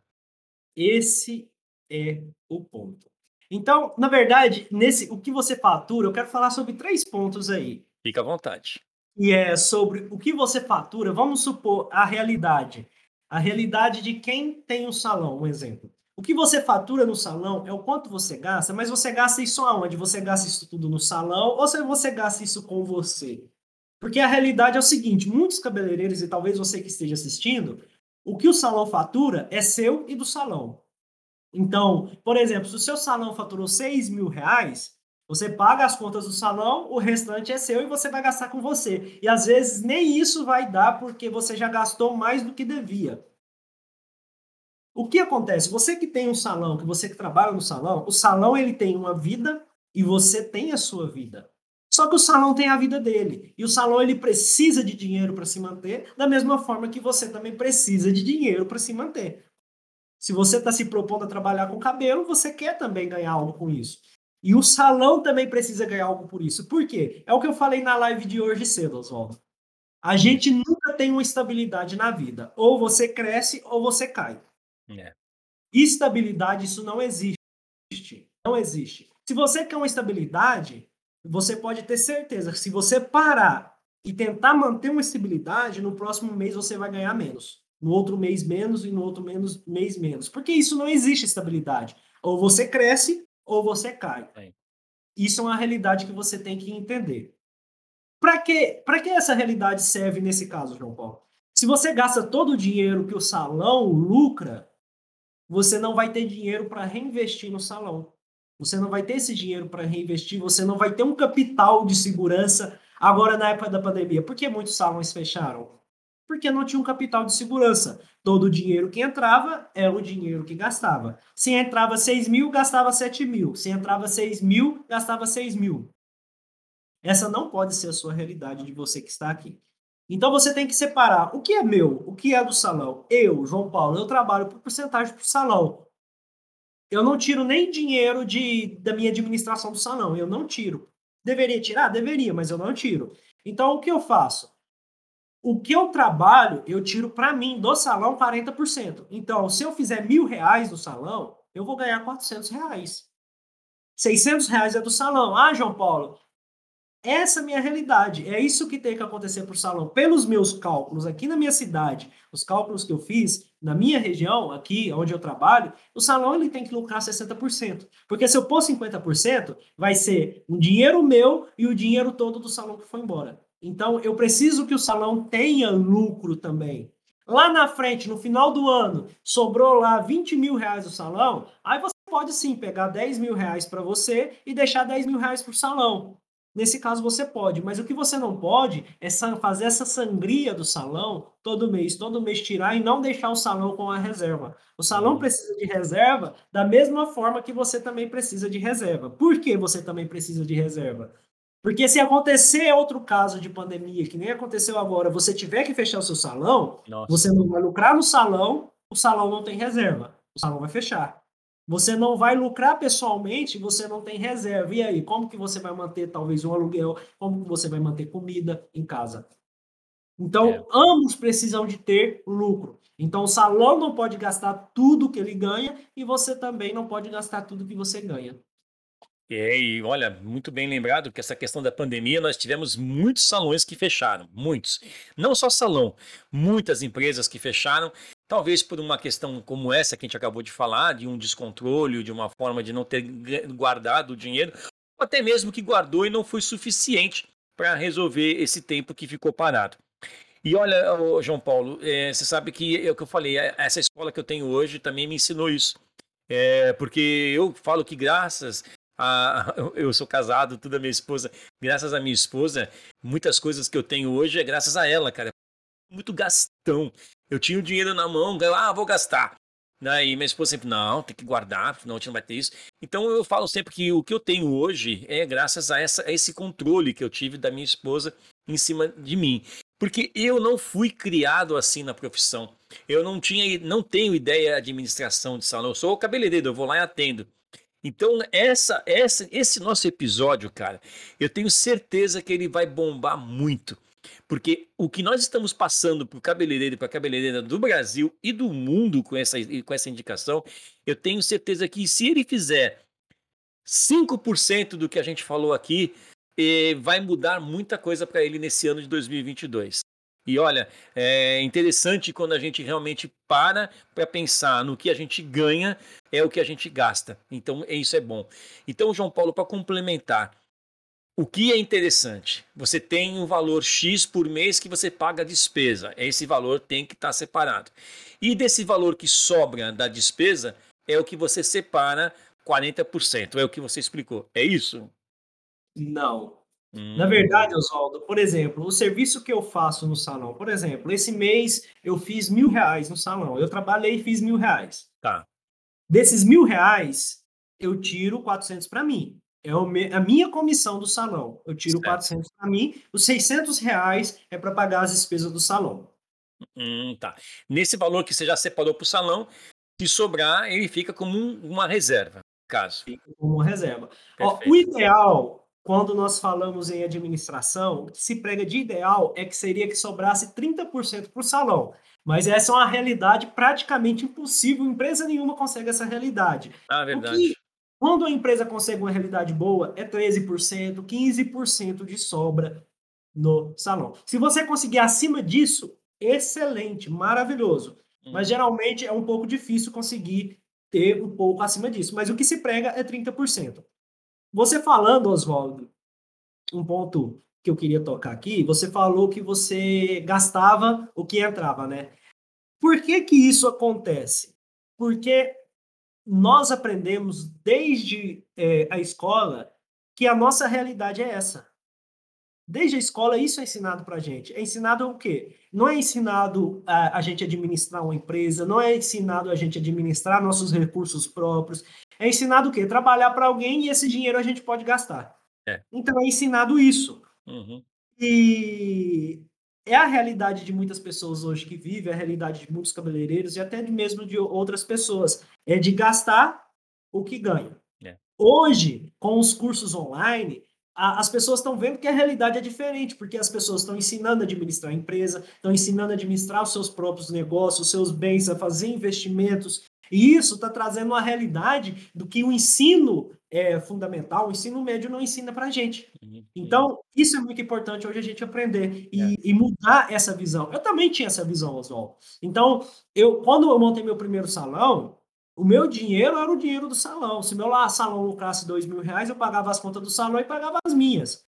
Esse é o ponto. Então, na verdade, nesse o que você fatura, eu quero falar sobre três pontos aí. Fica à vontade e é sobre o que você fatura, vamos supor a realidade. A realidade de quem tem um salão, um exemplo. O que você fatura no salão é o quanto você gasta, mas você gasta isso aonde? Você gasta isso tudo no salão ou você gasta isso com você? Porque a realidade é o seguinte: muitos cabeleireiros, e talvez você que esteja assistindo, o que o salão fatura é seu e do salão. Então, por exemplo, se o seu salão faturou 6 mil reais, você paga as contas do salão, o restante é seu e você vai gastar com você. E às vezes nem isso vai dar porque você já gastou mais do que devia. O que acontece? Você que tem um salão, que você que trabalha no salão, o salão ele tem uma vida e você tem a sua vida. Só que o salão tem a vida dele. E o salão ele precisa de dinheiro para se manter, da mesma forma que você também precisa de dinheiro para se manter. Se você está se propondo a trabalhar com cabelo, você quer também ganhar algo com isso. E o salão também precisa ganhar algo por isso. Por quê? É o que eu falei na live de hoje cedo, Oswaldo. A gente nunca tem uma estabilidade na vida. Ou você cresce ou você cai. É. Estabilidade, isso não existe. Não existe. Se você quer uma estabilidade, você pode ter certeza que se você parar e tentar manter uma estabilidade, no próximo mês você vai ganhar menos. No outro mês menos e no outro menos, mês menos. Porque isso não existe estabilidade. Ou você cresce ou você cai. É. Isso é uma realidade que você tem que entender. Para que, que essa realidade serve nesse caso, João Paulo? Se você gasta todo o dinheiro que o salão lucra, você não vai ter dinheiro para reinvestir no salão. Você não vai ter esse dinheiro para reinvestir, você não vai ter um capital de segurança agora na época da pandemia. Por que muitos salões fecharam? Porque não tinha um capital de segurança. Todo o dinheiro que entrava era o dinheiro que gastava. Se entrava 6 mil, gastava 7 mil. Se entrava 6 mil, gastava 6 mil. Essa não pode ser a sua realidade de você que está aqui. Então você tem que separar o que é meu, o que é do salão. Eu, João Paulo, eu trabalho por porcentagem para o salão. Eu não tiro nem dinheiro de, da minha administração do salão, eu não tiro. Deveria tirar? Deveria, mas eu não tiro. Então, o que eu faço? O que eu trabalho, eu tiro para mim do salão 40%. Então, se eu fizer mil reais no salão, eu vou ganhar 400 reais. 600 reais é do salão. Ah, João Paulo, essa é a minha realidade. É isso que tem que acontecer para o salão. Pelos meus cálculos aqui na minha cidade, os cálculos que eu fiz na minha região, aqui onde eu trabalho, o salão ele tem que lucrar 60%. Porque se eu pôr 50%, vai ser um dinheiro meu e o dinheiro todo do salão que foi embora. Então, eu preciso que o salão tenha lucro também. Lá na frente, no final do ano, sobrou lá 20 mil reais o salão, aí você pode sim pegar 10 mil reais para você e deixar 10 mil reais para o salão. Nesse caso você pode, mas o que você não pode é fazer essa sangria do salão todo mês, todo mês tirar e não deixar o salão com a reserva. O salão uhum. precisa de reserva da mesma forma que você também precisa de reserva. Por que você também precisa de reserva? Porque se acontecer outro caso de pandemia, que nem aconteceu agora, você tiver que fechar o seu salão, Nossa. você não vai lucrar no salão, o salão não tem reserva, o salão vai fechar. Você não vai lucrar pessoalmente, você não tem reserva. E aí, como que você vai manter talvez um aluguel? Como que você vai manter comida em casa? Então, é. ambos precisam de ter lucro. Então, o salão não pode gastar tudo que ele ganha e você também não pode gastar tudo que você ganha. É, e olha, muito bem lembrado que essa questão da pandemia, nós tivemos muitos salões que fecharam, muitos. Não só salão, muitas empresas que fecharam Talvez por uma questão como essa que a gente acabou de falar, de um descontrole, de uma forma de não ter guardado o dinheiro, ou até mesmo que guardou e não foi suficiente para resolver esse tempo que ficou parado. E olha, João Paulo, é, você sabe que é o que eu falei, é, essa escola que eu tenho hoje também me ensinou isso. É, porque eu falo que graças a. Eu sou casado, tudo a minha esposa, graças à minha esposa, muitas coisas que eu tenho hoje é graças a ela, cara. Muito gastão. Eu tinha o dinheiro na mão, ah, vou gastar. E minha esposa sempre, não, tem que guardar, senão a gente não vai ter isso. Então eu falo sempre que o que eu tenho hoje é graças a, essa, a esse controle que eu tive da minha esposa em cima de mim. Porque eu não fui criado assim na profissão. Eu não tinha, não tenho ideia de administração de salão. Eu sou cabeleireiro, eu vou lá e atendo. Então, essa, essa, esse nosso episódio, cara, eu tenho certeza que ele vai bombar muito. Porque o que nós estamos passando para o cabeleireiro e para a cabeleireira do Brasil e do mundo com essa, com essa indicação, eu tenho certeza que se ele fizer 5% do que a gente falou aqui, eh, vai mudar muita coisa para ele nesse ano de 2022. E olha, é interessante quando a gente realmente para para pensar no que a gente ganha é o que a gente gasta. Então, isso é bom. Então, João Paulo, para complementar, o que é interessante? Você tem um valor X por mês que você paga a despesa. Esse valor tem que estar separado. E desse valor que sobra da despesa, é o que você separa 40%. É o que você explicou. É isso? Não. Hum. Na verdade, Oswaldo, por exemplo, o serviço que eu faço no salão, por exemplo, esse mês eu fiz mil reais no salão. Eu trabalhei e fiz mil reais. Tá. Desses mil reais, eu tiro 400 para mim. É a minha comissão do salão. Eu tiro certo. 400 para mim. Os 600 reais é para pagar as despesas do salão. Hum, tá. Nesse valor que você já separou para o salão, se sobrar, ele fica como um, uma reserva, caso. Fica como uma reserva. Ó, o ideal, quando nós falamos em administração, o que se prega de ideal é que seria que sobrasse 30% para o salão. Mas essa é uma realidade praticamente impossível. Empresa nenhuma consegue essa realidade. Ah, verdade. Quando a empresa consegue uma realidade boa, é 13%, 15% de sobra no salão. Se você conseguir acima disso, excelente, maravilhoso. Hum. Mas geralmente é um pouco difícil conseguir ter um pouco acima disso. Mas o que se prega é 30%. Você falando, Oswaldo, um ponto que eu queria tocar aqui, você falou que você gastava o que entrava, né? Por que que isso acontece? Porque nós aprendemos desde é, a escola que a nossa realidade é essa. Desde a escola, isso é ensinado para a gente. É ensinado o quê? Não é ensinado a, a gente administrar uma empresa, não é ensinado a gente administrar nossos recursos próprios. É ensinado o quê? Trabalhar para alguém e esse dinheiro a gente pode gastar. É. Então é ensinado isso. Uhum. E é a realidade de muitas pessoas hoje que vivem, é a realidade de muitos cabeleireiros e até mesmo de outras pessoas. É de gastar o que ganha. É. Hoje, com os cursos online, a, as pessoas estão vendo que a realidade é diferente, porque as pessoas estão ensinando a administrar a empresa, estão ensinando a administrar os seus próprios negócios, os seus bens, a fazer investimentos. E isso está trazendo uma realidade do que o ensino é, fundamental, o ensino médio não ensina para a gente. Uhum. Então, isso é muito importante hoje a gente aprender e, é. e, mudar essa visão. Eu também tinha essa visão, Oswaldo. Então, eu, quando eu montei meu primeiro salão, o meu dinheiro era o dinheiro do salão. Se meu salão lucrasse dois mil reais, eu pagava as contas do salão e pagava as minhas.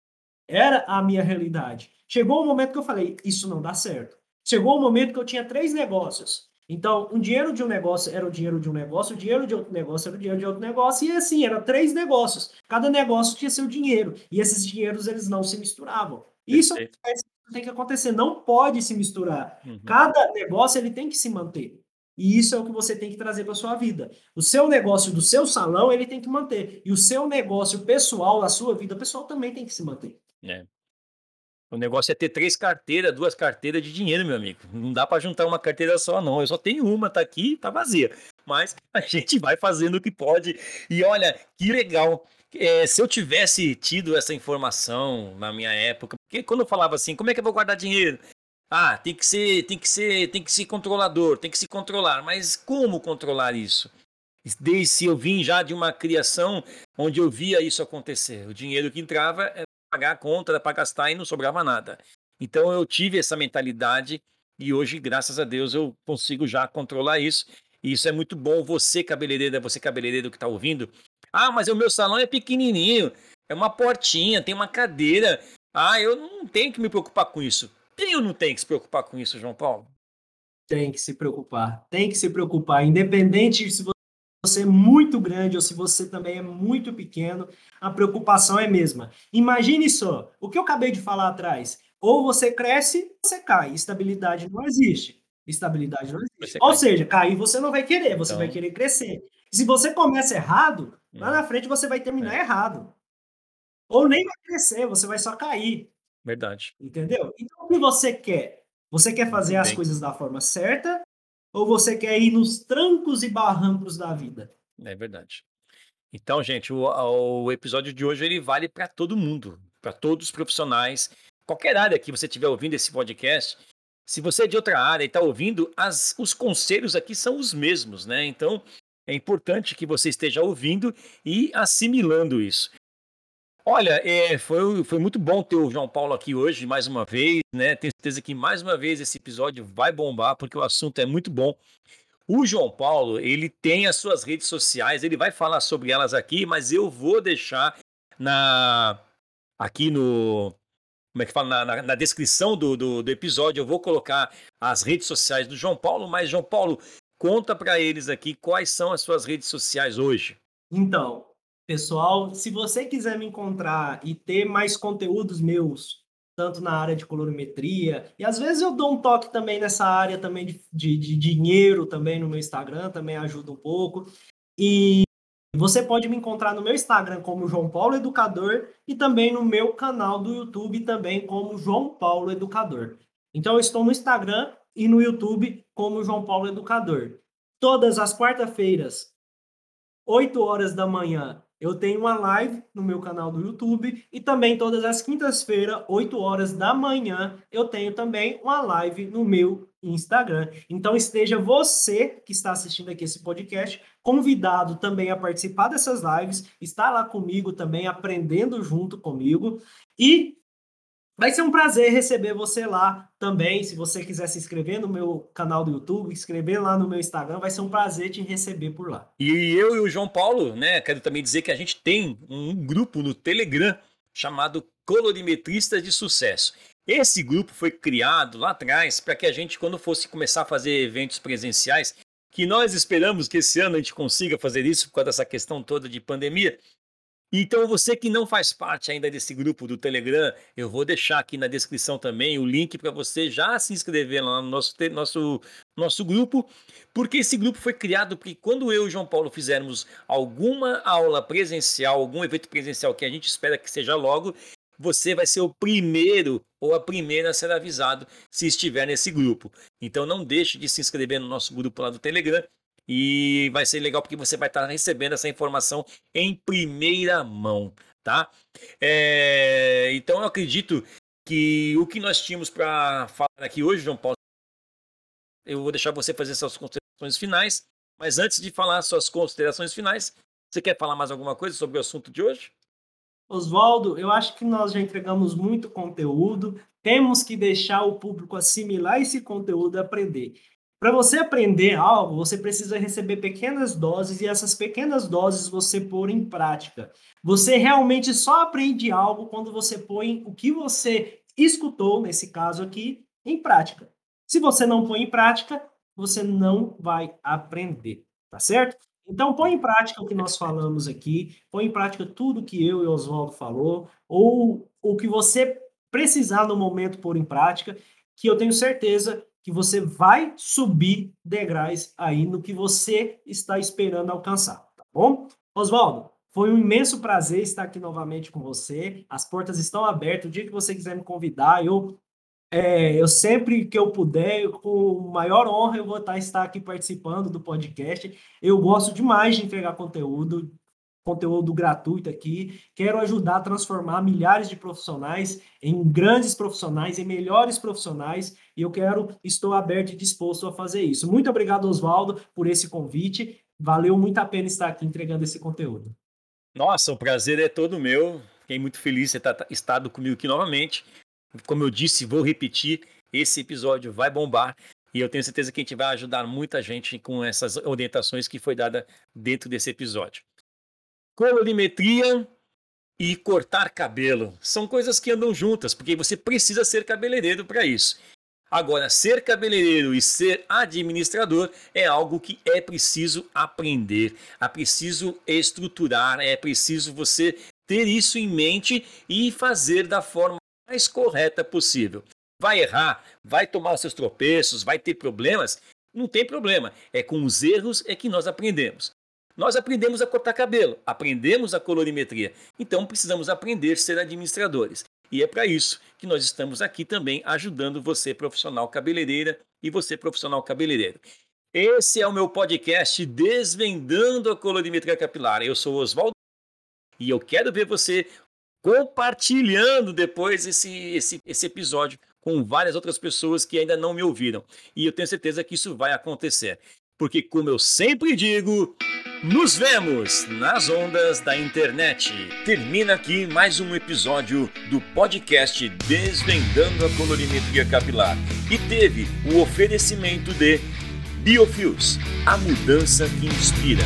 Era a minha realidade. Chegou o um momento que eu falei, isso não dá certo. Chegou o um momento que eu tinha três negócios. Então, o dinheiro de um negócio era o dinheiro de um negócio, o dinheiro de outro negócio era o dinheiro de outro negócio, e assim, eram três negócios. Cada negócio tinha seu dinheiro. E esses dinheiros, eles não se misturavam. Isso tem que acontecer, não pode se misturar. Uhum. Cada negócio, ele tem que se manter. E isso é o que você tem que trazer para sua vida. O seu negócio do seu salão, ele tem que manter. E o seu negócio pessoal, a sua vida pessoal também tem que se manter. É. O negócio é ter três carteiras, duas carteiras de dinheiro, meu amigo. Não dá para juntar uma carteira só, não. Eu só tenho uma, tá aqui, tá vazia. Mas a gente vai fazendo o que pode. E olha, que legal. É, se eu tivesse tido essa informação na minha época, porque quando eu falava assim, como é que eu vou guardar dinheiro? Ah, tem que ser, tem que ser, tem que ser controlador, tem que se controlar. Mas como controlar isso? Desde eu vim já de uma criação onde eu via isso acontecer. O dinheiro que entrava pagar a conta, para gastar e não sobrava nada. Então eu tive essa mentalidade e hoje, graças a Deus, eu consigo já controlar isso. E isso é muito bom. Você, cabeleireiro, você cabeleireiro que está ouvindo. Ah, mas o meu salão é pequenininho, é uma portinha, tem uma cadeira. Ah, eu não tenho que me preocupar com isso. Tem ou não tem que se preocupar com isso, João Paulo? Tem que se preocupar. Tem que se preocupar. Independente se você é muito grande ou se você também é muito pequeno, a preocupação é a mesma. Imagine só, o que eu acabei de falar atrás. Ou você cresce, ou você cai. Estabilidade não existe. Estabilidade não existe. Ou seja, cair você não vai querer, você então... vai querer crescer. Se você começa errado, lá na hum. frente você vai terminar é. errado. Ou nem vai crescer, você vai só cair. Verdade. Entendeu? Então, o que você quer? Você quer fazer as coisas da forma certa ou você quer ir nos trancos e barrancos da vida? É verdade. Então, gente, o, o episódio de hoje ele vale para todo mundo, para todos os profissionais, qualquer área que você estiver ouvindo esse podcast. Se você é de outra área e está ouvindo, as, os conselhos aqui são os mesmos, né? Então, é importante que você esteja ouvindo e assimilando isso. Olha, é, foi, foi muito bom ter o João Paulo aqui hoje, mais uma vez, né? Tenho certeza que mais uma vez esse episódio vai bombar, porque o assunto é muito bom. O João Paulo, ele tem as suas redes sociais, ele vai falar sobre elas aqui, mas eu vou deixar na aqui no como é que fala na, na, na descrição do, do, do, episódio, eu vou colocar as redes sociais do João Paulo, mas João Paulo, Conta para eles aqui quais são as suas redes sociais hoje. Então, pessoal, se você quiser me encontrar e ter mais conteúdos meus, tanto na área de colorimetria, e às vezes eu dou um toque também nessa área também de, de, de dinheiro também no meu Instagram, também ajuda um pouco. E você pode me encontrar no meu Instagram como João Paulo Educador e também no meu canal do YouTube também como João Paulo Educador. Então eu estou no Instagram e no YouTube como João Paulo Educador. Todas as quarta-feiras, 8 horas da manhã, eu tenho uma live no meu canal do YouTube e também todas as quintas-feiras, 8 horas da manhã, eu tenho também uma live no meu Instagram. Então esteja você que está assistindo aqui esse podcast convidado também a participar dessas lives, está lá comigo também aprendendo junto comigo e Vai ser um prazer receber você lá também. Se você quiser se inscrever no meu canal do YouTube, inscrever lá no meu Instagram, vai ser um prazer te receber por lá. E eu e o João Paulo, né, quero também dizer que a gente tem um grupo no Telegram chamado Colorimetristas de Sucesso. Esse grupo foi criado lá atrás para que a gente, quando fosse começar a fazer eventos presenciais, que nós esperamos que esse ano a gente consiga fazer isso por causa dessa questão toda de pandemia, então, você que não faz parte ainda desse grupo do Telegram, eu vou deixar aqui na descrição também o link para você já se inscrever lá no nosso, nosso, nosso grupo, porque esse grupo foi criado porque quando eu e João Paulo fizermos alguma aula presencial, algum evento presencial que a gente espera que seja logo, você vai ser o primeiro ou a primeira a ser avisado se estiver nesse grupo. Então não deixe de se inscrever no nosso grupo lá do Telegram e vai ser legal porque você vai estar recebendo essa informação em primeira mão, tá? É, então eu acredito que o que nós tínhamos para falar aqui hoje, João Paulo, eu vou deixar você fazer suas considerações finais, mas antes de falar suas considerações finais, você quer falar mais alguma coisa sobre o assunto de hoje? Oswaldo, eu acho que nós já entregamos muito conteúdo, temos que deixar o público assimilar esse conteúdo e aprender. Para você aprender algo, você precisa receber pequenas doses e essas pequenas doses você pôr em prática. Você realmente só aprende algo quando você põe o que você escutou, nesse caso aqui, em prática. Se você não põe em prática, você não vai aprender, tá certo? Então, põe em prática o que nós falamos aqui, põe em prática tudo que eu e Oswaldo falou, ou o que você precisar no momento pôr em prática, que eu tenho certeza que você vai subir degraus aí no que você está esperando alcançar, tá bom? Oswaldo, foi um imenso prazer estar aqui novamente com você. As portas estão abertas. O dia que você quiser me convidar, eu, é, eu sempre que eu puder, com maior honra, eu vou estar, estar aqui participando do podcast. Eu gosto demais de entregar conteúdo, conteúdo gratuito aqui. Quero ajudar a transformar milhares de profissionais em grandes profissionais, em melhores profissionais, e eu quero, estou aberto e disposto a fazer isso. Muito obrigado, Oswaldo, por esse convite. Valeu muito a pena estar aqui entregando esse conteúdo. Nossa, o prazer é todo meu. Fiquei muito feliz de estar estado comigo aqui novamente. Como eu disse, vou repetir, esse episódio vai bombar. E eu tenho certeza que a gente vai ajudar muita gente com essas orientações que foi dada dentro desse episódio colorimetria e cortar cabelo. São coisas que andam juntas, porque você precisa ser cabeleireiro para isso. Agora, ser cabeleireiro e ser administrador é algo que é preciso aprender, é preciso estruturar, é preciso você ter isso em mente e fazer da forma mais correta possível. Vai errar, vai tomar seus tropeços, vai ter problemas? Não tem problema. É com os erros é que nós aprendemos. Nós aprendemos a cortar cabelo, aprendemos a colorimetria, então precisamos aprender a ser administradores. E é para isso que nós estamos aqui também ajudando você, profissional cabeleireira, e você, profissional cabeleireiro. Esse é o meu podcast Desvendando a Colorimetria Capilar. Eu sou Oswaldo e eu quero ver você compartilhando depois esse, esse, esse episódio com várias outras pessoas que ainda não me ouviram. E eu tenho certeza que isso vai acontecer. Porque, como eu sempre digo, nos vemos nas ondas da internet. Termina aqui mais um episódio do podcast Desvendando a Colorimetria Capilar e teve o oferecimento de Biofios, a mudança que inspira.